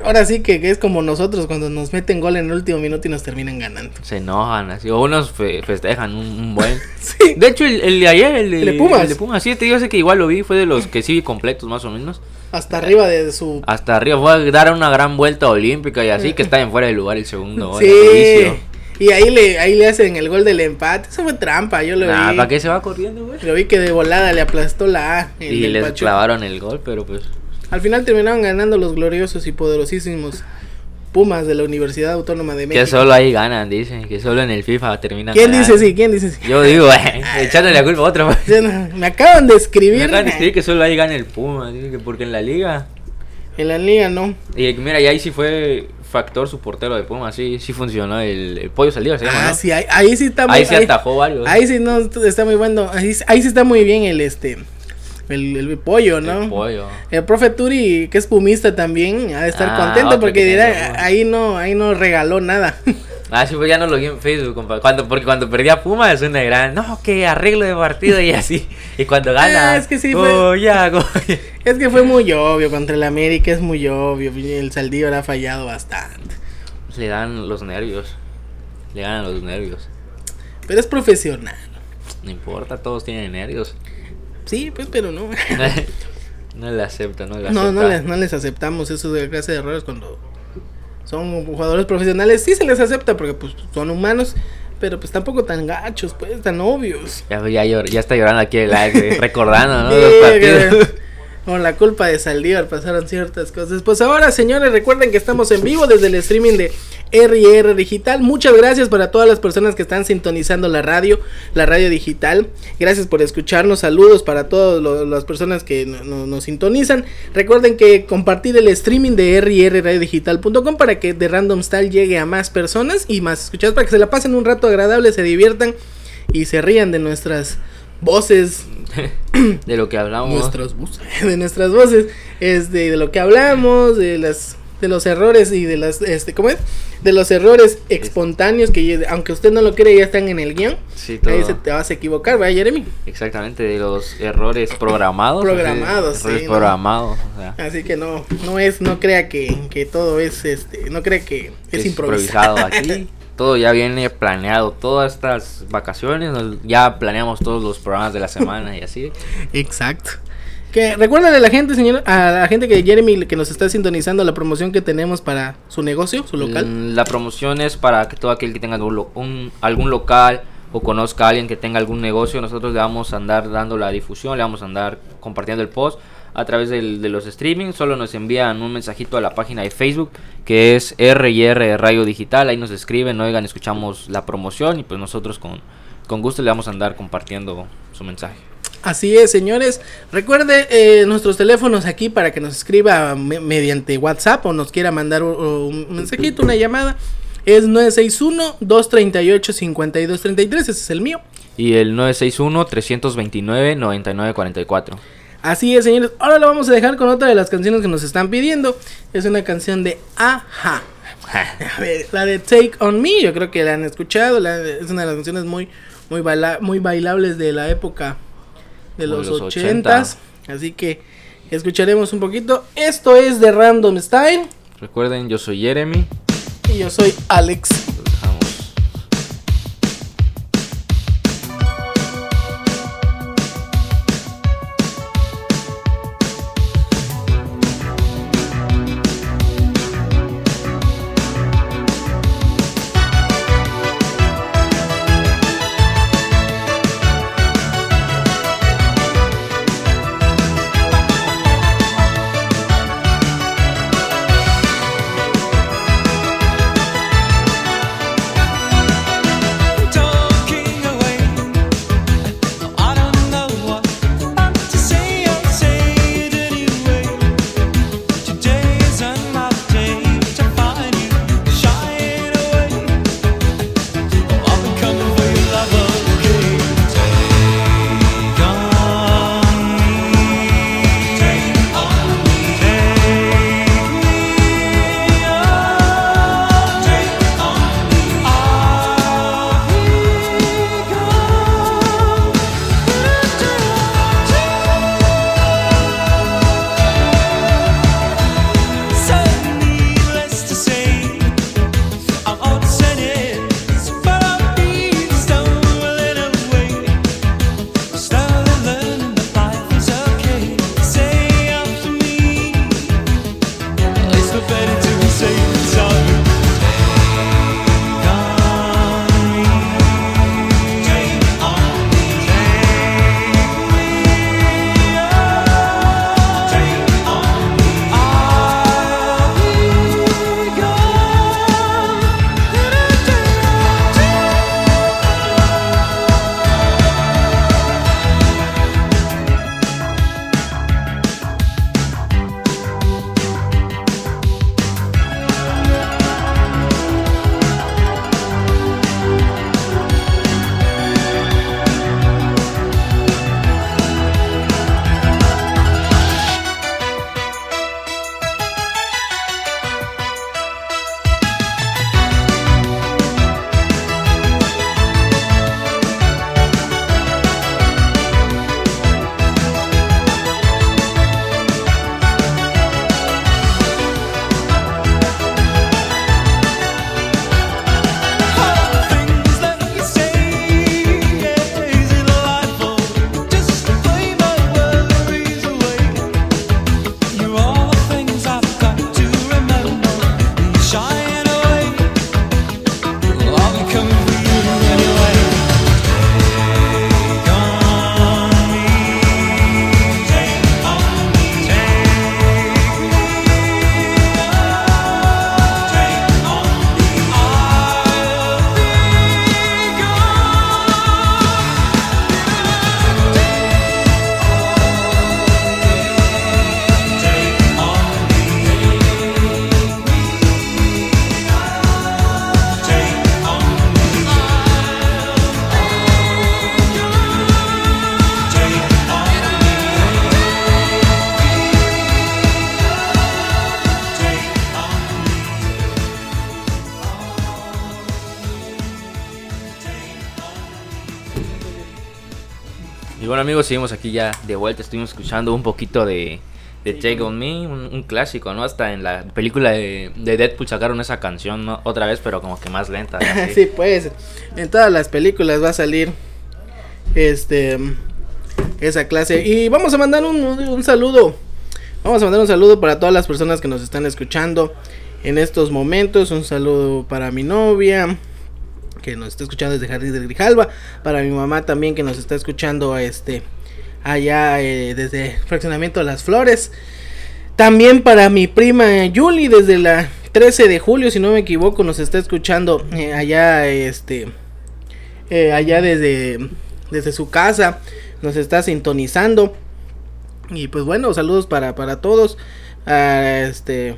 ahora sí que es como nosotros cuando nos meten gol en el último minuto y nos terminan ganando. Se enojan así. O unos fe- festejan un, un buen. Sí. De hecho, el, el de ayer, el de, Pumas. el de Pumas, sí, te digo, sé que igual lo vi. Fue de los que sí completos, más o menos. Hasta arriba de su Hasta arriba fue a dar una gran vuelta olímpica y así que está en fuera de lugar el segundo. Sí. Y ahí le, ahí le hacen el gol del empate. Eso fue trampa, yo lo Nah, vi. ¿para qué se va corriendo, güey? Lo vi que de volada le aplastó la A. Y les Pachuca. clavaron el gol, pero pues. Al final terminaron ganando los gloriosos y poderosísimos Pumas de la Universidad Autónoma de México. Que solo ahí ganan, dicen. Que solo en el FIFA terminan. ¿Quién ganando. dice sí? ¿Quién dice sí? Yo digo, güey, echándole la culpa a otro. Me acaban de Me escribir. acaban de escribir que solo ahí gana el Puma, porque en la liga. En la liga, ¿no? Y mira, y ahí sí fue factor su portero de Puma, sí, sí funcionó. El, el pollo salió, se llama, Ah, ¿no? sí, ahí, ahí sí está muy Ahí se atajó varios. Ahí sí no está muy bueno. Ahí, ahí sí está muy bien el este. El, el pollo, ¿no? El pollo. El profe Turi, que es pumista también, ha de estar Ah, contento porque que dirá, ahí no, ahí no regaló nada. Ah, sí, pues ya no lo vi en Facebook, compa. Cuando, porque cuando perdía Puma es una gran. No, que arreglo de partido y así. Y cuando gana. Ah, es que sí fue- Oh, ya, es que fue muy obvio, contra el América es muy obvio, el Saldívar ha fallado bastante. Le dan los nervios. Le ganan los nervios. Pero es profesional. No importa, todos tienen nervios. Sí, pues, pero no. no le acepta, no le acepta. No, no les, no les aceptamos esos de clase de errores cuando son jugadores profesionales. Sí se les acepta porque pues son humanos, pero pues tampoco tan gachos, pues, tan obvios. Ya, ya, ya está llorando aquí el like, recordando, ¿no? Los partidos. Por la culpa de Saldívar pasaron ciertas cosas. Pues ahora, señores, recuerden que estamos en vivo desde el streaming de RR Digital. Muchas gracias para todas las personas que están sintonizando la radio, la radio digital. Gracias por escucharnos. Saludos para todas las personas que no- no- nos sintonizan. Recuerden que compartir el streaming de rrradiodigital.com para que The Random Style llegue a más personas y más escuchados para que se la pasen un rato agradable, se diviertan y se rían de nuestras voces de lo que hablamos. de nuestras voces, este, de lo que hablamos, de las de los errores y de las este, ¿cómo es? De los errores espontáneos que aunque usted no lo cree ya están en el guion. Sí, todo. Ahí se te vas a equivocar, ¿verdad, Jeremy? Exactamente, de los errores programados. Programados, así, Errores sí, ¿no? programados. o sea, Así que no no es no crea que, que todo es este, no crea que es, improvisado. aquí. Todo ya viene planeado. Todas estas vacaciones ya planeamos todos los programas de la semana y así. Exacto. Que recuérdale a la gente, señor, a la gente que Jeremy que nos está sintonizando la promoción que tenemos para su negocio, su local. Mm, La promoción es para que todo aquel que tenga un, un- algún local o conozca a alguien que tenga algún negocio, nosotros le vamos a andar dando la difusión, le vamos a andar compartiendo el post a través del- de los streaming. Solo nos envían un mensajito a la página de Facebook que es R&R Radio Digital. Ahí nos escriben, oigan, escuchamos la promoción y pues nosotros con, con gusto le vamos a andar compartiendo su mensaje. Así es, señores. Recuerde eh, nuestros teléfonos aquí para que nos escriba me- mediante WhatsApp o nos quiera mandar un, un mensajito, una llamada. Es 961-238-5233, ese es el mío. Y el 961-329-9944. Así es, señores. Ahora lo vamos a dejar con otra de las canciones que nos están pidiendo. Es una canción de Aja. A ver, la de Take On Me, yo creo que la han escuchado. la- es una de las canciones muy, muy, baila- muy bailables de la época de los ochentas. Así que escucharemos un poquito. Esto es de Random Style. Recuerden, yo soy Jeremy. Y yo soy Alex. Los dejamos. Amigos, seguimos aquí ya de vuelta, estuvimos escuchando un poquito de, de Take On Me, un, clásico, ¿no? Hasta en la película de, Deadpool sacaron esa canción otra vez, pero como que más lenta. sí, pues, en todas las películas va a salir este esa clase. Y vamos a mandar un, un saludo, vamos a mandar un saludo para todas las personas que nos están escuchando en estos momentos, un saludo para mi novia que nos está escuchando desde Jardín de Grijalva, para mi mamá también que nos está escuchando este allá eh, desde Fraccionamiento de las Flores. También para mi prima Yuli desde la 13 de julio, si no me equivoco, nos está escuchando eh, allá este eh, allá desde desde su casa, nos está sintonizando. Y pues bueno, saludos para para todos. Uh, este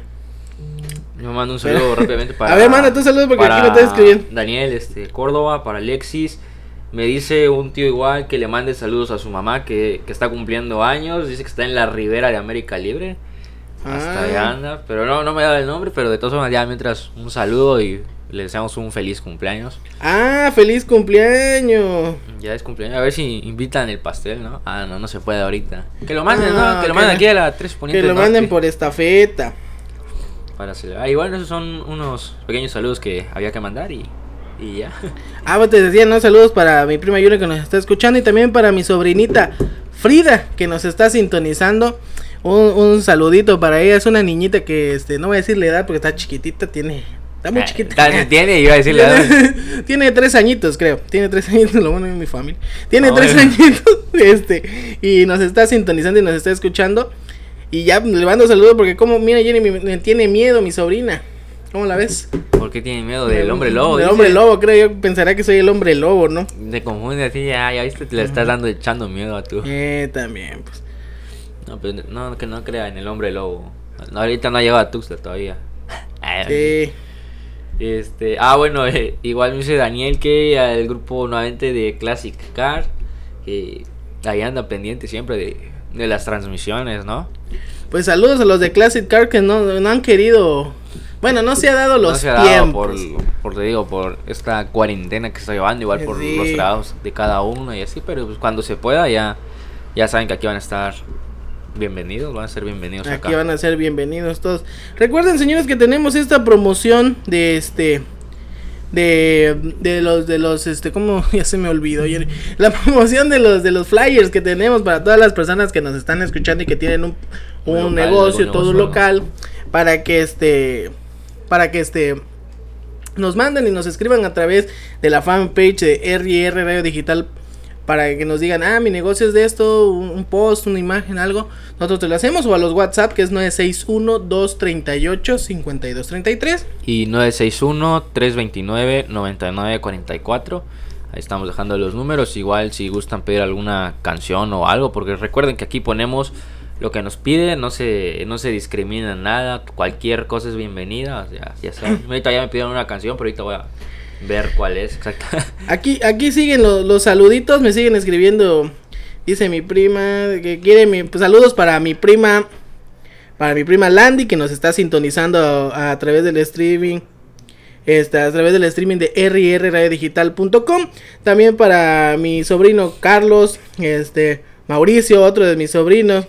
me mando un saludo rápidamente para. A ver, manda tu saludo porque aquí no te escribiendo. Daniel, este, Córdoba, para Alexis. Me dice un tío igual que le mande saludos a su mamá que, que está cumpliendo años. Dice que está en la ribera de América Libre. Hasta ah. allá anda. Pero no, no me da el nombre. Pero de todas formas, ya mientras un saludo y le deseamos un feliz cumpleaños. Ah, feliz cumpleaños. Ya es cumpleaños. A ver si invitan el pastel, ¿no? Ah, no, no se puede ahorita. Que lo manden, ¿no? Ah, que lo manden aquí a la 3 Que lo manden por estafeta para celebrar. Y bueno, esos son unos pequeños saludos que había que mandar y, y ya. Ah, pues te decía, ¿no? Saludos para mi prima Yuri que nos está escuchando y también para mi sobrinita Frida que nos está sintonizando. Un, un saludito para ella. Es una niñita que, este, no voy a decirle edad porque está chiquitita, tiene Está muy ah, chiquita. Tiene, iba a decirle. Tiene, tiene tres añitos, creo. Tiene tres añitos, lo bueno de mi familia. Tiene tres añitos, este, y nos está sintonizando y nos está escuchando. Y ya le mando saludos porque como, mira Jenny, me, tiene miedo mi sobrina. ¿Cómo la ves? ¿Por qué tiene miedo del hombre lobo? Del hombre lobo, creo yo pensará que soy el hombre lobo, ¿no? Te confunde así, ya, ya viste, te le estás dando echando miedo a tú. Eh, también, pues. No, pero no, que no crea en el hombre lobo. ahorita no ha llegado a Tuxtla todavía. Sí. Este, ah, bueno, eh, igual me dice Daniel que el grupo nuevamente de Classic Car, que ahí anda pendiente siempre de, de las transmisiones, ¿no? Pues saludos a los de Classic Car que no, no han querido. Bueno, no se ha dado los no se ha dado por, por, te digo, por esta cuarentena que está llevando, igual por los trabajos de cada uno y así, pero pues cuando se pueda ya, ya saben que aquí van a estar bienvenidos, van a ser bienvenidos aquí van a ser bienvenidos todos. Recuerden, señores, que tenemos esta promoción de este de, de los de los este como ya se me olvidó la promoción de los de los flyers que tenemos para todas las personas que nos están escuchando y que tienen un, un, negocio todo local para que este para que este nos manden y nos escriban a través de la fanpage de RR Radio Digital para que nos digan, ah, mi negocio es de esto, un, post, una imagen, algo, nosotros te lo hacemos, o a los WhatsApp, que es 961-238-5233. Y 961-329-9944. Ahí estamos dejando los números, igual si gustan pedir alguna canción o algo, porque recuerden que aquí ponemos lo que nos piden, no se, no se discrimina nada, cualquier cosa es bienvenida, ya, ya saben. ahorita ya me pidieron una canción, pero ahorita voy a ver cuál es, exacto. Aquí, aquí siguen los, saluditos, me siguen escribiendo. Dice mi prima que quiere mi, pues, saludos para mi prima, para mi prima Landy que nos está sintonizando a, través del streaming. Este, a través del streaming de rrradiodigital.com. También para mi sobrino Carlos, este, Mauricio, otro de mis sobrinos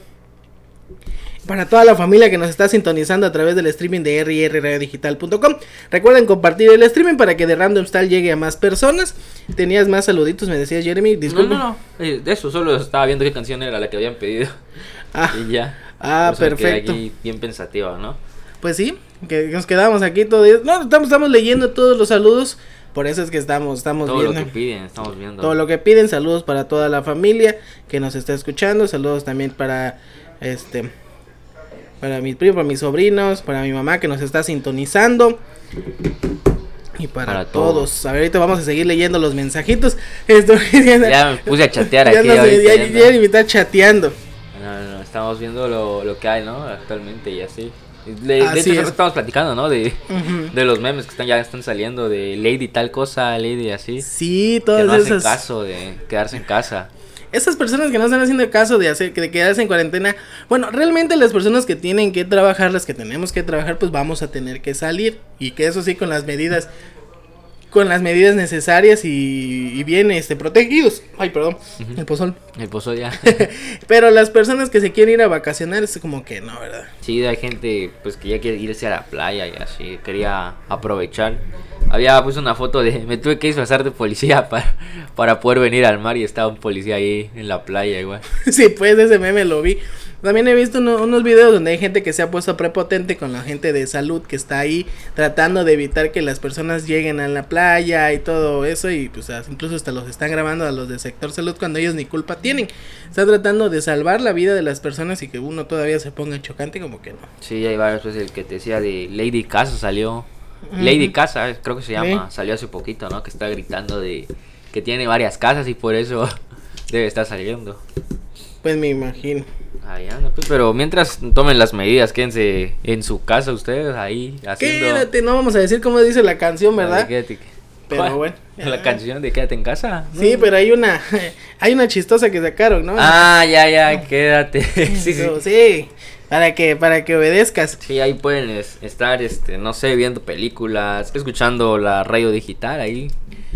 para toda la familia que nos está sintonizando a través del streaming de rrradiodigital.com. Recuerden compartir el streaming para que de Random Style llegue a más personas. Tenías más saluditos, me decías Jeremy, disculpe. No, no, no, eh, de eso solo estaba viendo qué canción era la que habían pedido. Ah, y ya. Ah, perfecto. Aquí bien pensativa, ¿no? Pues sí, que nos quedamos aquí todos. No, estamos, estamos leyendo todos los saludos. Por eso es que estamos, estamos todo viendo. Todo lo que piden, estamos viendo. Todo lo que piden. Saludos para toda la familia que nos está escuchando. Saludos también para este para mis primos, para mis sobrinos, para mi mamá que nos está sintonizando. Y para, todos. A ver, ahorita vamos a seguir leyendo los mensajitos. Esto, ya, me puse a chatear aquí. ya, ya, me está chateando. No, no, estamos viendo lo, lo que hay, ¿no? Actualmente y así. de hecho, estamos platicando, ¿no? De, de los memes que están ya están saliendo de Lady tal cosa, Lady así. Sí, todas que no esas. caso de quedarse en casa. Esas personas que no están haciendo caso de hacer de quedarse en cuarentena, bueno, realmente las personas que tienen que trabajar, las que tenemos que trabajar, pues vamos a tener que salir. Y que eso sí con las medidas con las medidas necesarias y, y bien este, protegidos. Ay, perdón, el pozol. El pozol ya. Pero las personas que se quieren ir a vacacionar es como que no, ¿verdad? Sí, hay gente pues que ya quiere irse a la playa y así, quería aprovechar. Había puesto una foto de, me tuve que disfrazar de policía para, para poder venir al mar y estaba un policía ahí en la playa igual. sí, pues ese meme lo vi. También he visto unos videos donde hay gente que se ha puesto prepotente con la gente de salud que está ahí tratando de evitar que las personas lleguen a la playa y todo eso y pues incluso hasta los están grabando a los del sector salud cuando ellos ni culpa tienen. Está tratando de salvar la vida de las personas y que uno todavía se ponga chocante como que no. Sí, hay varios, pues el que te decía de Lady Casa salió. Lady Casa, creo que se llama, salió hace poquito, ¿no? Que está gritando de que tiene varias casas y por eso debe estar saliendo. Pues me imagino. Ahí anda, pues, pero mientras tomen las medidas, quédense en su casa ustedes ahí haciendo... Quédate, no vamos a decir cómo dice la canción, ¿verdad? Pero bueno. La canción de Quédate en casa. Sí, pero hay una hay una chistosa que sacaron, ¿no? Ah, ya, ya, quédate. sí, sí. sí. Para que, para que obedezcas. Sí, ahí pueden estar, este, no sé, viendo películas, escuchando la radio digital ahí.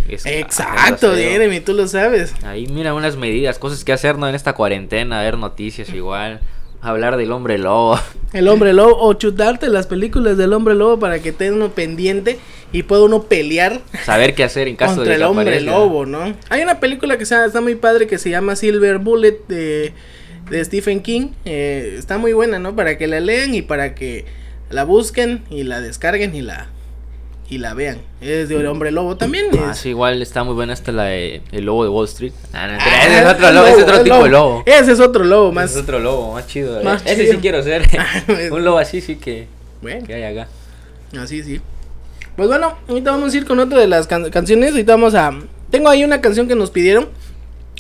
Exacto, Jeremy, tú lo sabes. Ahí mira unas medidas, cosas que hacer ¿no? en esta cuarentena, ver noticias igual, hablar del hombre lobo. El hombre lobo, o chutarte las películas del hombre lobo para que tenga uno pendiente y pueda uno pelear. Saber qué hacer en caso contra el hombre lobo, ¿no? Hay una película que está, está muy padre que se llama Silver Bullet de, de Stephen King. Eh, está muy buena, ¿no? Para que la lean y para que la busquen y la descarguen y la y la vean. Es de Hombre Lobo también. Ah, sí, igual está muy buena esta la de El Lobo de Wall Street. Ah, no, ah, ese es otro lobo, ese es otro tipo de lobo. Ese es otro lobo más. Ese es otro lobo, más chido. Eh. ese sí quiero ser. Un lobo así sí que, bueno. que hay acá. Así sí. Pues bueno, ahorita vamos a ir con otra de las canciones. Ahorita vamos a. Tengo ahí una canción que nos pidieron.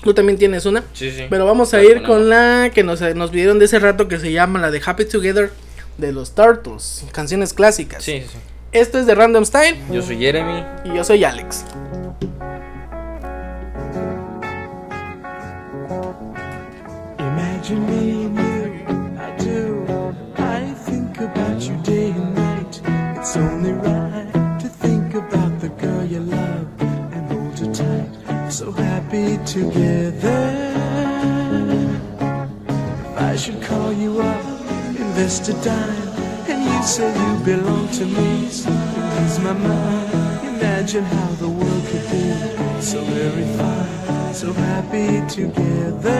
Tú también tienes una. Sí, sí. Pero vamos a ir con la que nos, nos pidieron de ese rato que se llama la de Happy Together de los Turtles. Canciones clásicas. Sí, sí. Esto es de Random Style. Yo soy Jeremy. Y yo soy Alex. Imagine me and you, I do. I think about you day and night. It's only right to think about the girl you love and hold her tight. So happy together. If I should call you up, invest a dime you say you belong to me, ease my mind. Imagine how the world could be so very fine, so happy together.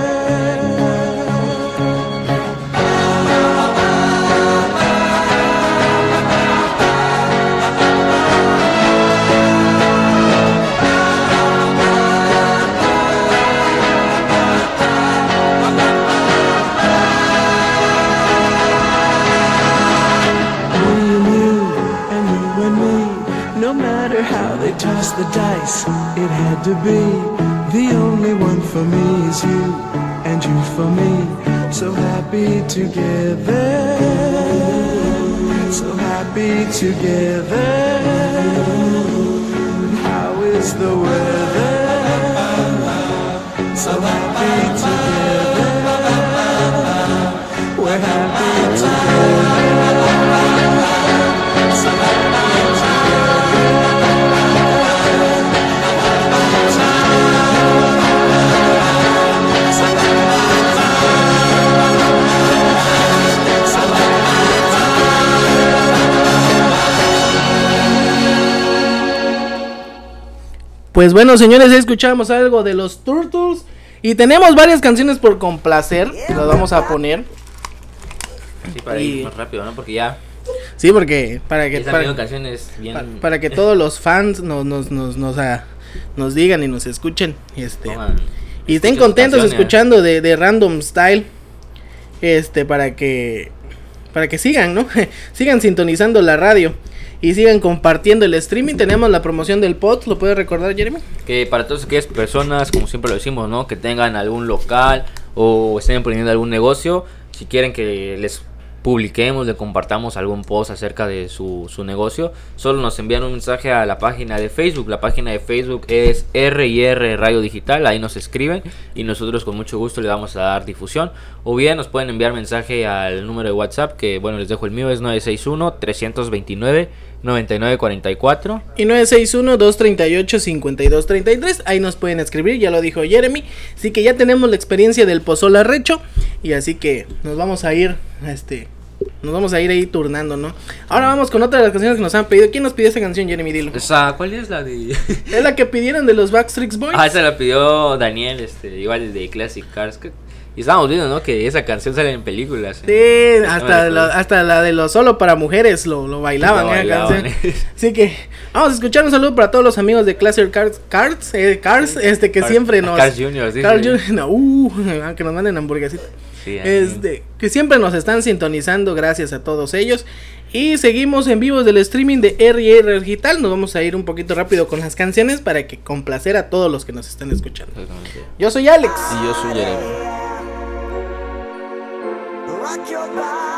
The dice, it had to be. The only one for me is you, and you for me. So happy together, so happy together. How is the weather? So happy together. We're happy together. Pues bueno, señores, escuchamos algo de los Turtles. Y tenemos varias canciones por complacer. Las vamos a poner. Sí, para Y- ir más rápido, ¿no? Porque ya Sí, porque para que para, canciones bien. pa- para que todos los fans nos nos nos nos, ah, nos digan y nos escuchen, este y estén contentos escuchando de, de Random Style. Este para que para que sigan, ¿no? sigan sintonizando la radio y sigan compartiendo el streaming. Tenemos la promoción del pod, ¿lo puedes recordar, Jeremy? Que para todas aquellas personas, como siempre lo decimos, ¿no? Que tengan algún local o estén emprendiendo algún negocio, si quieren que les publiquemos, le compartamos algún post acerca de su, su negocio, solo nos envían un mensaje a la página de Facebook. La página de Facebook es R&R Radio Digital, ahí nos escriben y nosotros con mucho gusto le vamos a dar difusión. O bien nos pueden enviar mensaje al número de WhatsApp, que bueno, les dejo el mío, es 961-329-9944. Y 961-238-5233. Ahí nos pueden escribir, ya lo dijo Jeremy. Así que ya tenemos la experiencia del pozol recho. Y así que nos vamos a ir, este, nos vamos a ir ahí turnando, ¿no? Ahora vamos con otra de las canciones que nos han pedido. ¿Quién nos pidió esa canción, Jeremy? Dilo. Esa, ¿cuál es la de...? Es la que pidieron de los Backstreet Boys. Ah, esa la pidió Daniel, este, igual de Classic Cars. que- Y estábamos viendo, ¿no? Que esa canción sale en películas. ¿eh? Sí, hasta, la, hasta la de los solo para mujeres lo, lo bailaban, Lo ¿eh? bailaban, canción. eh. Así que vamos a escuchar un saludo para todos los amigos de Classic Cars, Cars, eh, Cars este que Car- siempre nos Cars Junior, sí, Carl sí. Jr., no, uh, que nos manden hamburguesita. Sí. Este, que siempre nos están sintonizando, gracias a todos ellos. Y seguimos en vivos del streaming de RR Digital. Nos vamos a ir un poquito rápido con las canciones para que complacer a todos los que nos están escuchando. Yo soy Alex. Y yo soy Jeremy. Rock your body,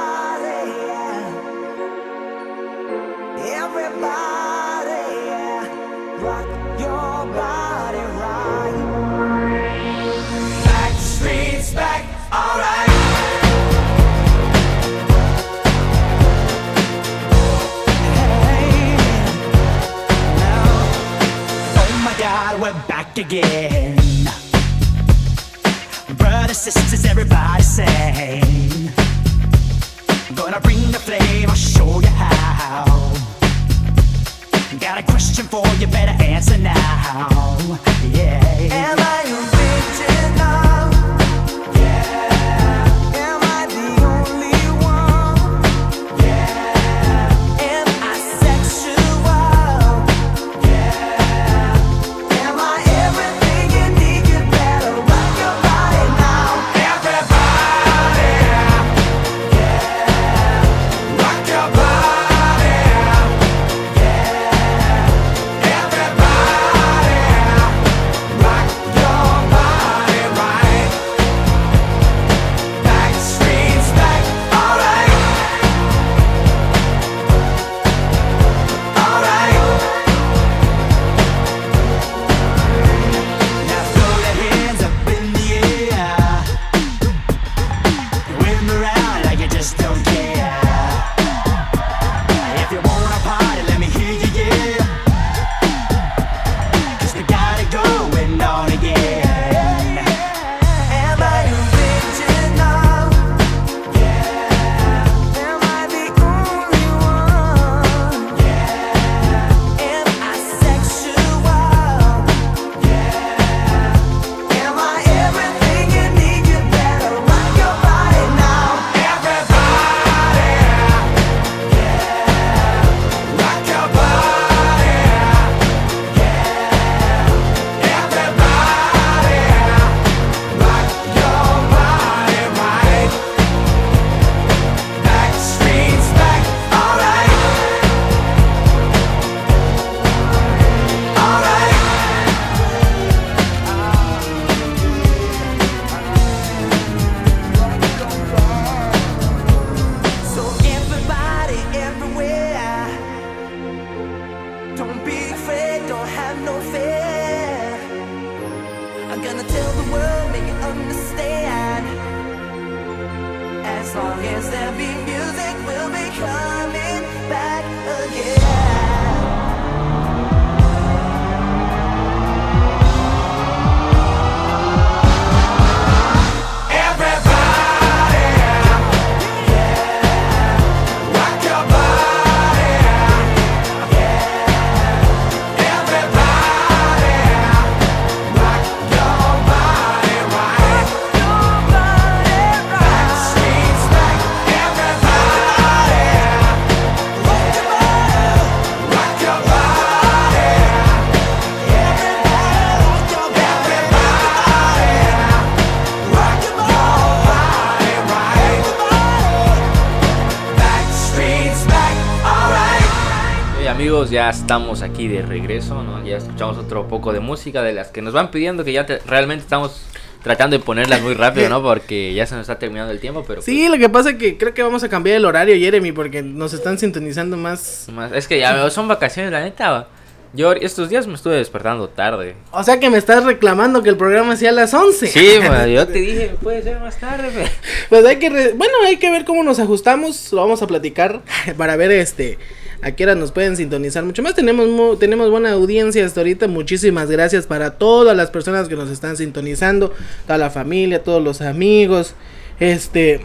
ya estamos aquí de regreso, ¿no? Ya escuchamos otro poco de música de las que nos van pidiendo que ya te- realmente estamos tratando de ponerlas muy rápido, ¿no? Porque ya se nos está terminando el tiempo, pero Sí, lo que pasa es que creo que vamos a cambiar el horario, Jeremy, porque nos están sintonizando más. pues, más- es que ya son vacaciones, la neta. Yo estos días me estuve despertando tarde. O sea que me estás reclamando que el programa sea a las 11. Sí, pues, yo te dije, puede ser más tarde, pero... Pues hay que, re- bueno, hay que ver cómo nos ajustamos, lo vamos a platicar para ver este a qué hora nos pueden sintonizar mucho más. Tenemos tenemos buena audiencia hasta ahorita. Muchísimas gracias para todas las personas que nos están sintonizando, toda la familia, todos los amigos, este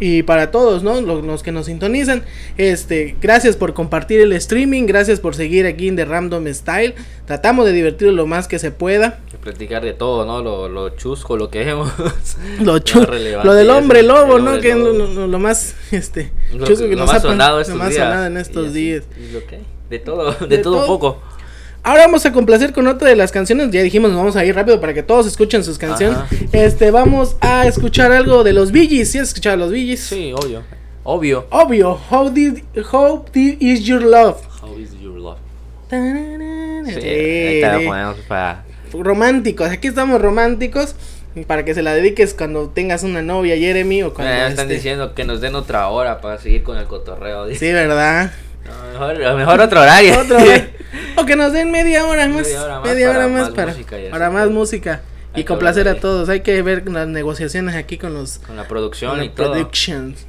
y para todos, ¿no? Los, los que nos sintonizan, este, gracias por compartir el streaming, gracias por seguir aquí en The Random Style. Tratamos de divertirlo lo más que se pueda. Platicar de todo, ¿no? Lo, lo chusco, lo que hemos. Lo, chu- relevante lo del hombre lobo, ¿no? Que es lo, lo- lo más, este, Lo, chusco que lo nos más ha sonado lo estos más días. sonado en estos así, días. lo De todo, de, De todo todo. un poco. Ahora vamos a complacer con otra de las canciones. Ya dijimos, nos vamos a ir rápido para que todos escuchen sus canciones. Ajá. Este, vamos a escuchar algo de los Gees. ¿Sí has escuchado a los Gees? Sí, obvio. Obvio. Obvio. How did, how deep is your love? How is your love? Sí, Sí, ahí te de- ponemos para. Románticos. Aquí estamos románticos. Para que se la dediques cuando tengas una novia, Jeremy, o cuando Eh, están este- diciendo que nos den otra hora para seguir con el cotorreo. Sí, ¿verdad? No, mejor, mejor otro horario. Otro, o que nos den media hora más. Media hora más media para hora más más para, música para más música. Hay Y complacer a todos. Hay que ver las negociaciones aquí con los Con la producción con y la todo. productions.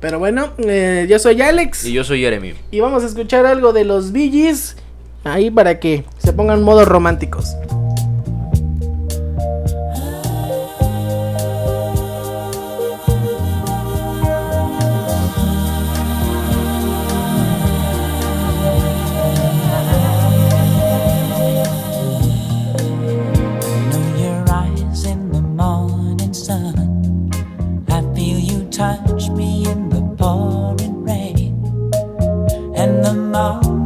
Pero bueno, eh, yo soy Alex. Y yo soy Jeremy. Y vamos a escuchar algo de los Gees, Ahí para que se pongan modos románticos. The moment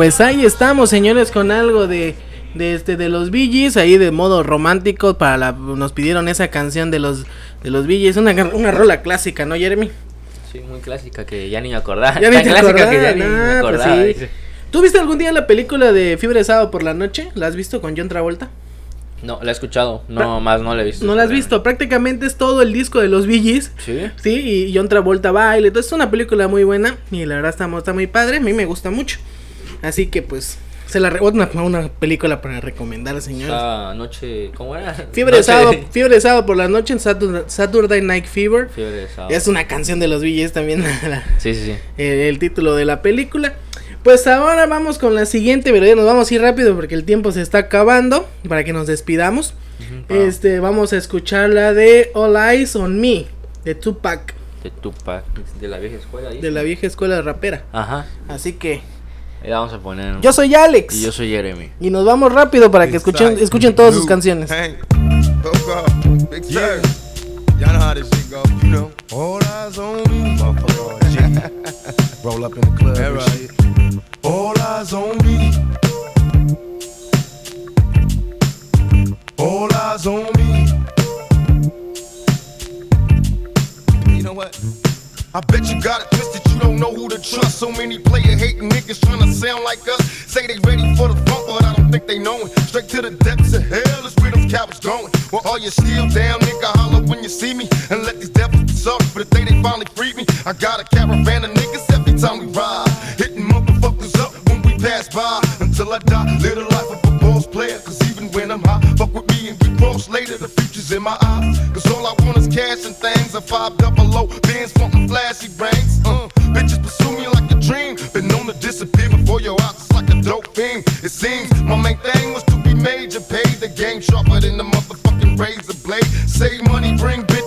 Pues ahí estamos, señores, con algo de, de este de los Gees, ahí de modo romántico para la, nos pidieron esa canción de los de los una una rola clásica, ¿no, Jeremy? Sí, muy clásica que ya ni me acordaba. Ya ni Tan te clásica acordabas, que ya ni me pues acordaba. sí. ¿Tú viste algún día la película de Fiebre de Sábado por la noche? ¿La has visto con John Travolta? No, la he escuchado, no Pra- más no la he visto. ¿No la has visto? Prácticamente es todo el disco de los Gees. Sí. Sí, y John Travolta baile. Entonces es una película muy buena. Y la verdad está, está muy padre. A mí me gusta mucho. Así que pues. Se la re- una, una película para recomendar, señores. Esa noche, ¿cómo era? Fiebre de sábado, fiebre de sábado por la noche en Saturday, Saturday Night Fever. Fiebre de sábado. Es una canción de los Gees también. la- Sí, sí, sí. el, el título de la película. Pues ahora vamos con la siguiente, pero ya nos vamos a ir rápido porque el tiempo se está acabando. Para que nos despidamos. Este, vamos a escuchar la de All Eyes on Me. De Tupac. De Tupac, de la vieja escuela. De la vieja escuela rapera. Ajá. Así que. Vamos a poner. Yo soy Alex. Y yo soy Jeremy. Y nos vamos rápido para que escuchen, escuchen todas sus canciones. Roll up in the club and shit. All eyes on me. All eyes on me. You know what? I bet you got it twisted, you don't know who to trust. So many player hating niggas trying to sound like us. Say they ready for the front, but I don't think they know it. Straight to the depths of hell is where those cowards going. Well, all you still down, nigga, holler when you see me. And let these devils be sorry for the day they finally freed me. I got a caravan of niggas every time we ride. Hitting motherfuckers up when we pass by. Until I die, live the life of a boss player. Cause even when I'm high, fuck with me and get cross later. The future's in my eyes. Cause all I want is cash and things. A five double low, flashy rings. Uh, bitches pursue me like a dream. Been known to disappear before your eyes. It's like a dope thing. It seems my main thing was to be major. Pay the game sharper than the motherfucking razor blade. Save money, bring bitches.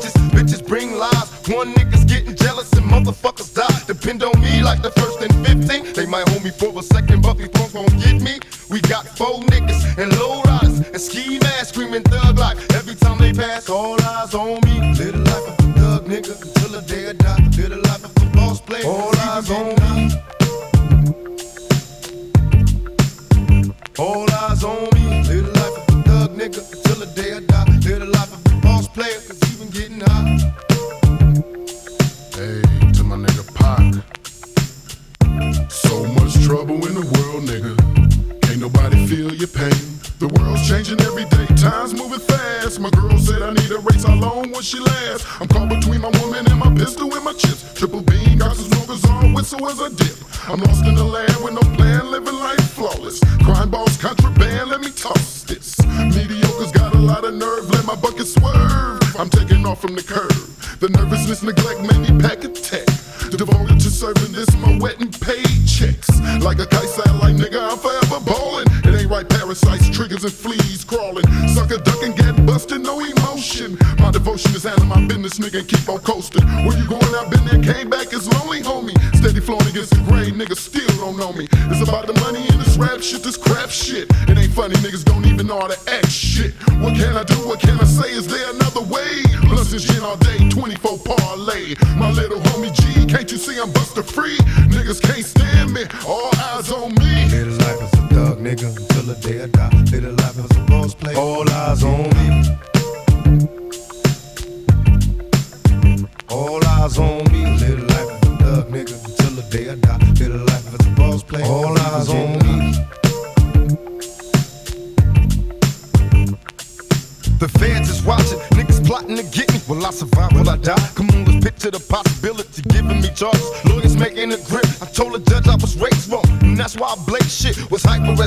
Niggas can't stand me, all eyes on me. Live life as a thug nigga until the day I die.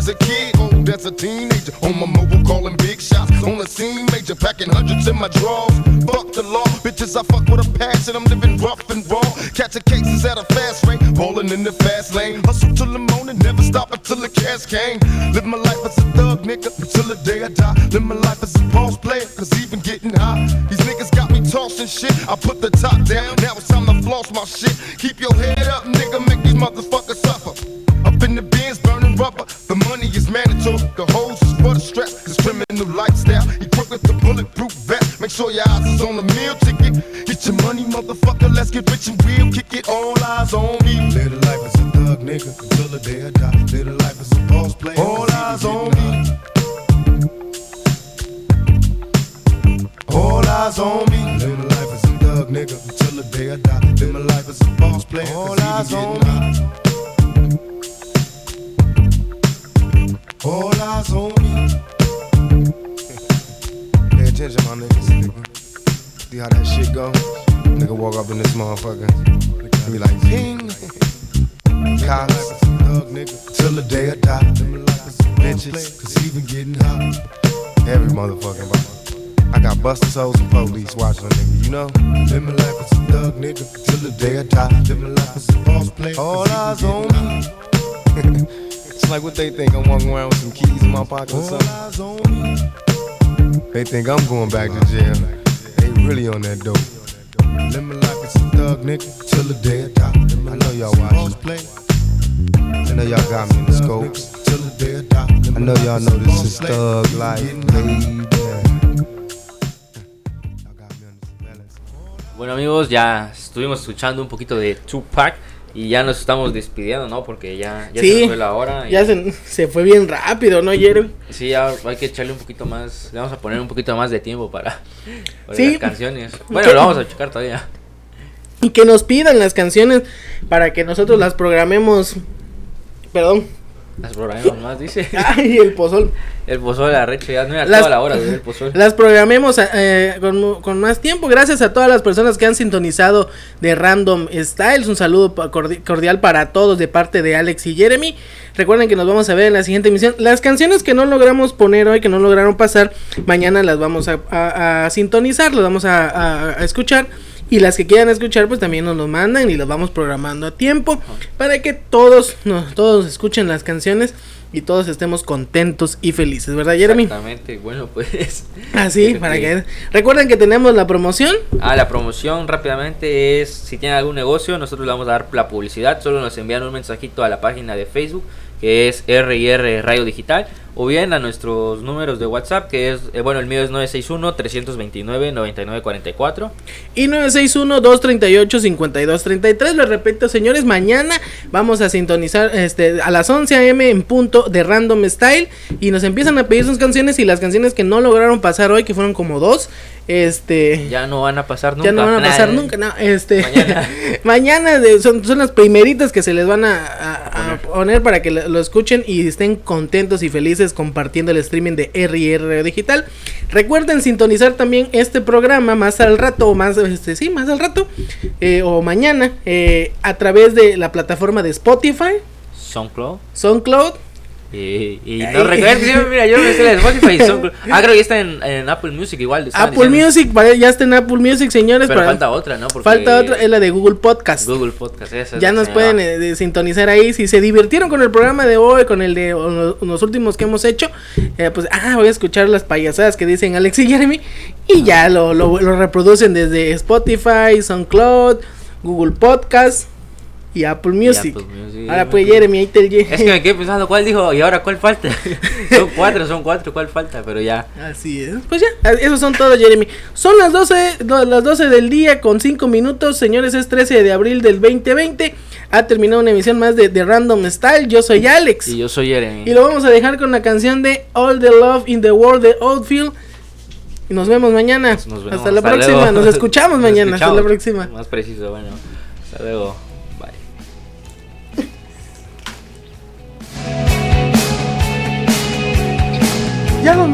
As a kid, old as a teenager. On my mobile, calling big shots. On the scene, major, packing hundreds in my drawers. Fuck the law, bitches, I fuck with a passion. I'm living rough and raw. Catching cases at a fast rate, balling in the fast lane. Hustle till the morning, never stop until the cash came. Live my life thug nigga till the day I die. I know y'all watching. I know y'all got me in the day I know y'all know this is thug life. Bueno amigos, ya estuvimos escuchando un poquito de Tupac y ya nos estamos despidiendo, ¿no? Porque ya, ya se nos fue la hora. y- Ya se, se fue bien rápido, ¿no, Jeremy? Sí, ya hay que echarle un poquito más, le vamos a poner un poquito más de tiempo para, para Sí. las canciones. Bueno, ¿Qué? lo vamos a checar todavía. Y que nos pidan las canciones para que nosotros las programemos. Perdón. Las programemos más, dice. Ay, el pozol. El pozol arrecho, ya no era Las- toda la hora del pozol. Las programemos eh, con, con más tiempo. Gracias a todas las personas que han sintonizado de Random Styles. Un saludo cordial para todos de parte de Alex y Jeremy. Recuerden que nos vamos a ver en la siguiente emisión. Las canciones que no logramos poner hoy, que no lograron pasar, mañana las vamos a, a- a sintonizar, las vamos a escuchar. Y las que quieran escuchar, pues también nos lo mandan y las vamos programando a tiempo para que todos, no, todos escuchen las canciones y todos estemos contentos y felices, ¿verdad, Jeremy? Exactamente, bueno pues. Así, Este, para que recuerden que tenemos la promoción. Ah, la promoción rápidamente es, si tienen algún negocio, nosotros le vamos a dar la publicidad, solo nos envían un mensajito a la página de Facebook, que es R&R Radio Digital, o bien a nuestros números de WhatsApp, que es, eh, bueno, el mío es 961-329-9944. Y 961-238-5233. Lo repito, señores, mañana vamos a sintonizar este, a las 11 a.m. en punto de Random Style. Y nos empiezan a pedir sus canciones y las canciones que no lograron pasar hoy, que fueron como dos. Este. Ya no van a pasar nunca. Ya no van a pasar Nah, nunca, no, este, Mañana. mañana de- son, son las primeritas que se les van a, a- a poner para que lo, lo escuchen y estén contentos y felices compartiendo el streaming de R&R Digital. Recuerden sintonizar también este programa más al rato, o más, este, sí, más al rato, eh, o mañana, eh, a través de la plataforma de Spotify, SoundCloud. SoundCloud, Y, no recuerdo, mira, yo me sé la de Spotify y SoundCloud. Ah, creo que ya está en, en Apple Music igual. Apple diciendo. Music, ya está en Apple Music, señores. Pero para- falta otra, ¿no? Porque falta otra, es la de Google Podcast. Google Podcast. esa es Ya nos pueden eh, de- sintonizar ahí. Si se divirtieron con el programa de hoy, con el de los últimos que hemos hecho, eh, pues ah, voy a escuchar las payasadas que dicen Alex y Jeremy. Y ya lo, lo- lo reproducen desde Spotify, SoundCloud, Google Podcast y Apple Music. Apple Music. Ahora pues Jeremy, ahí te el Es que me quedé pensando cuál dijo y ahora cuál falta. son cuatro, son cuatro, cuál falta, pero ya. Así es. Pues ya, esos son todos, Jeremy. Son las 12, do- las 12 del día con 5 minutos. Señores, es 13 de abril del 2020. Ha terminado una emisión más de, de Random Style. Yo soy Alex. Y yo soy Jeremy. Y lo vamos a dejar con la canción de All the Love in the World de Oldfield. Y nos vemos mañana. Nos vemos, Hasta la hasta próxima. luego. Nos escuchamos Nos mañana. Hasta la próxima. Más preciso, bueno. Hasta luego. Bye. Ya lo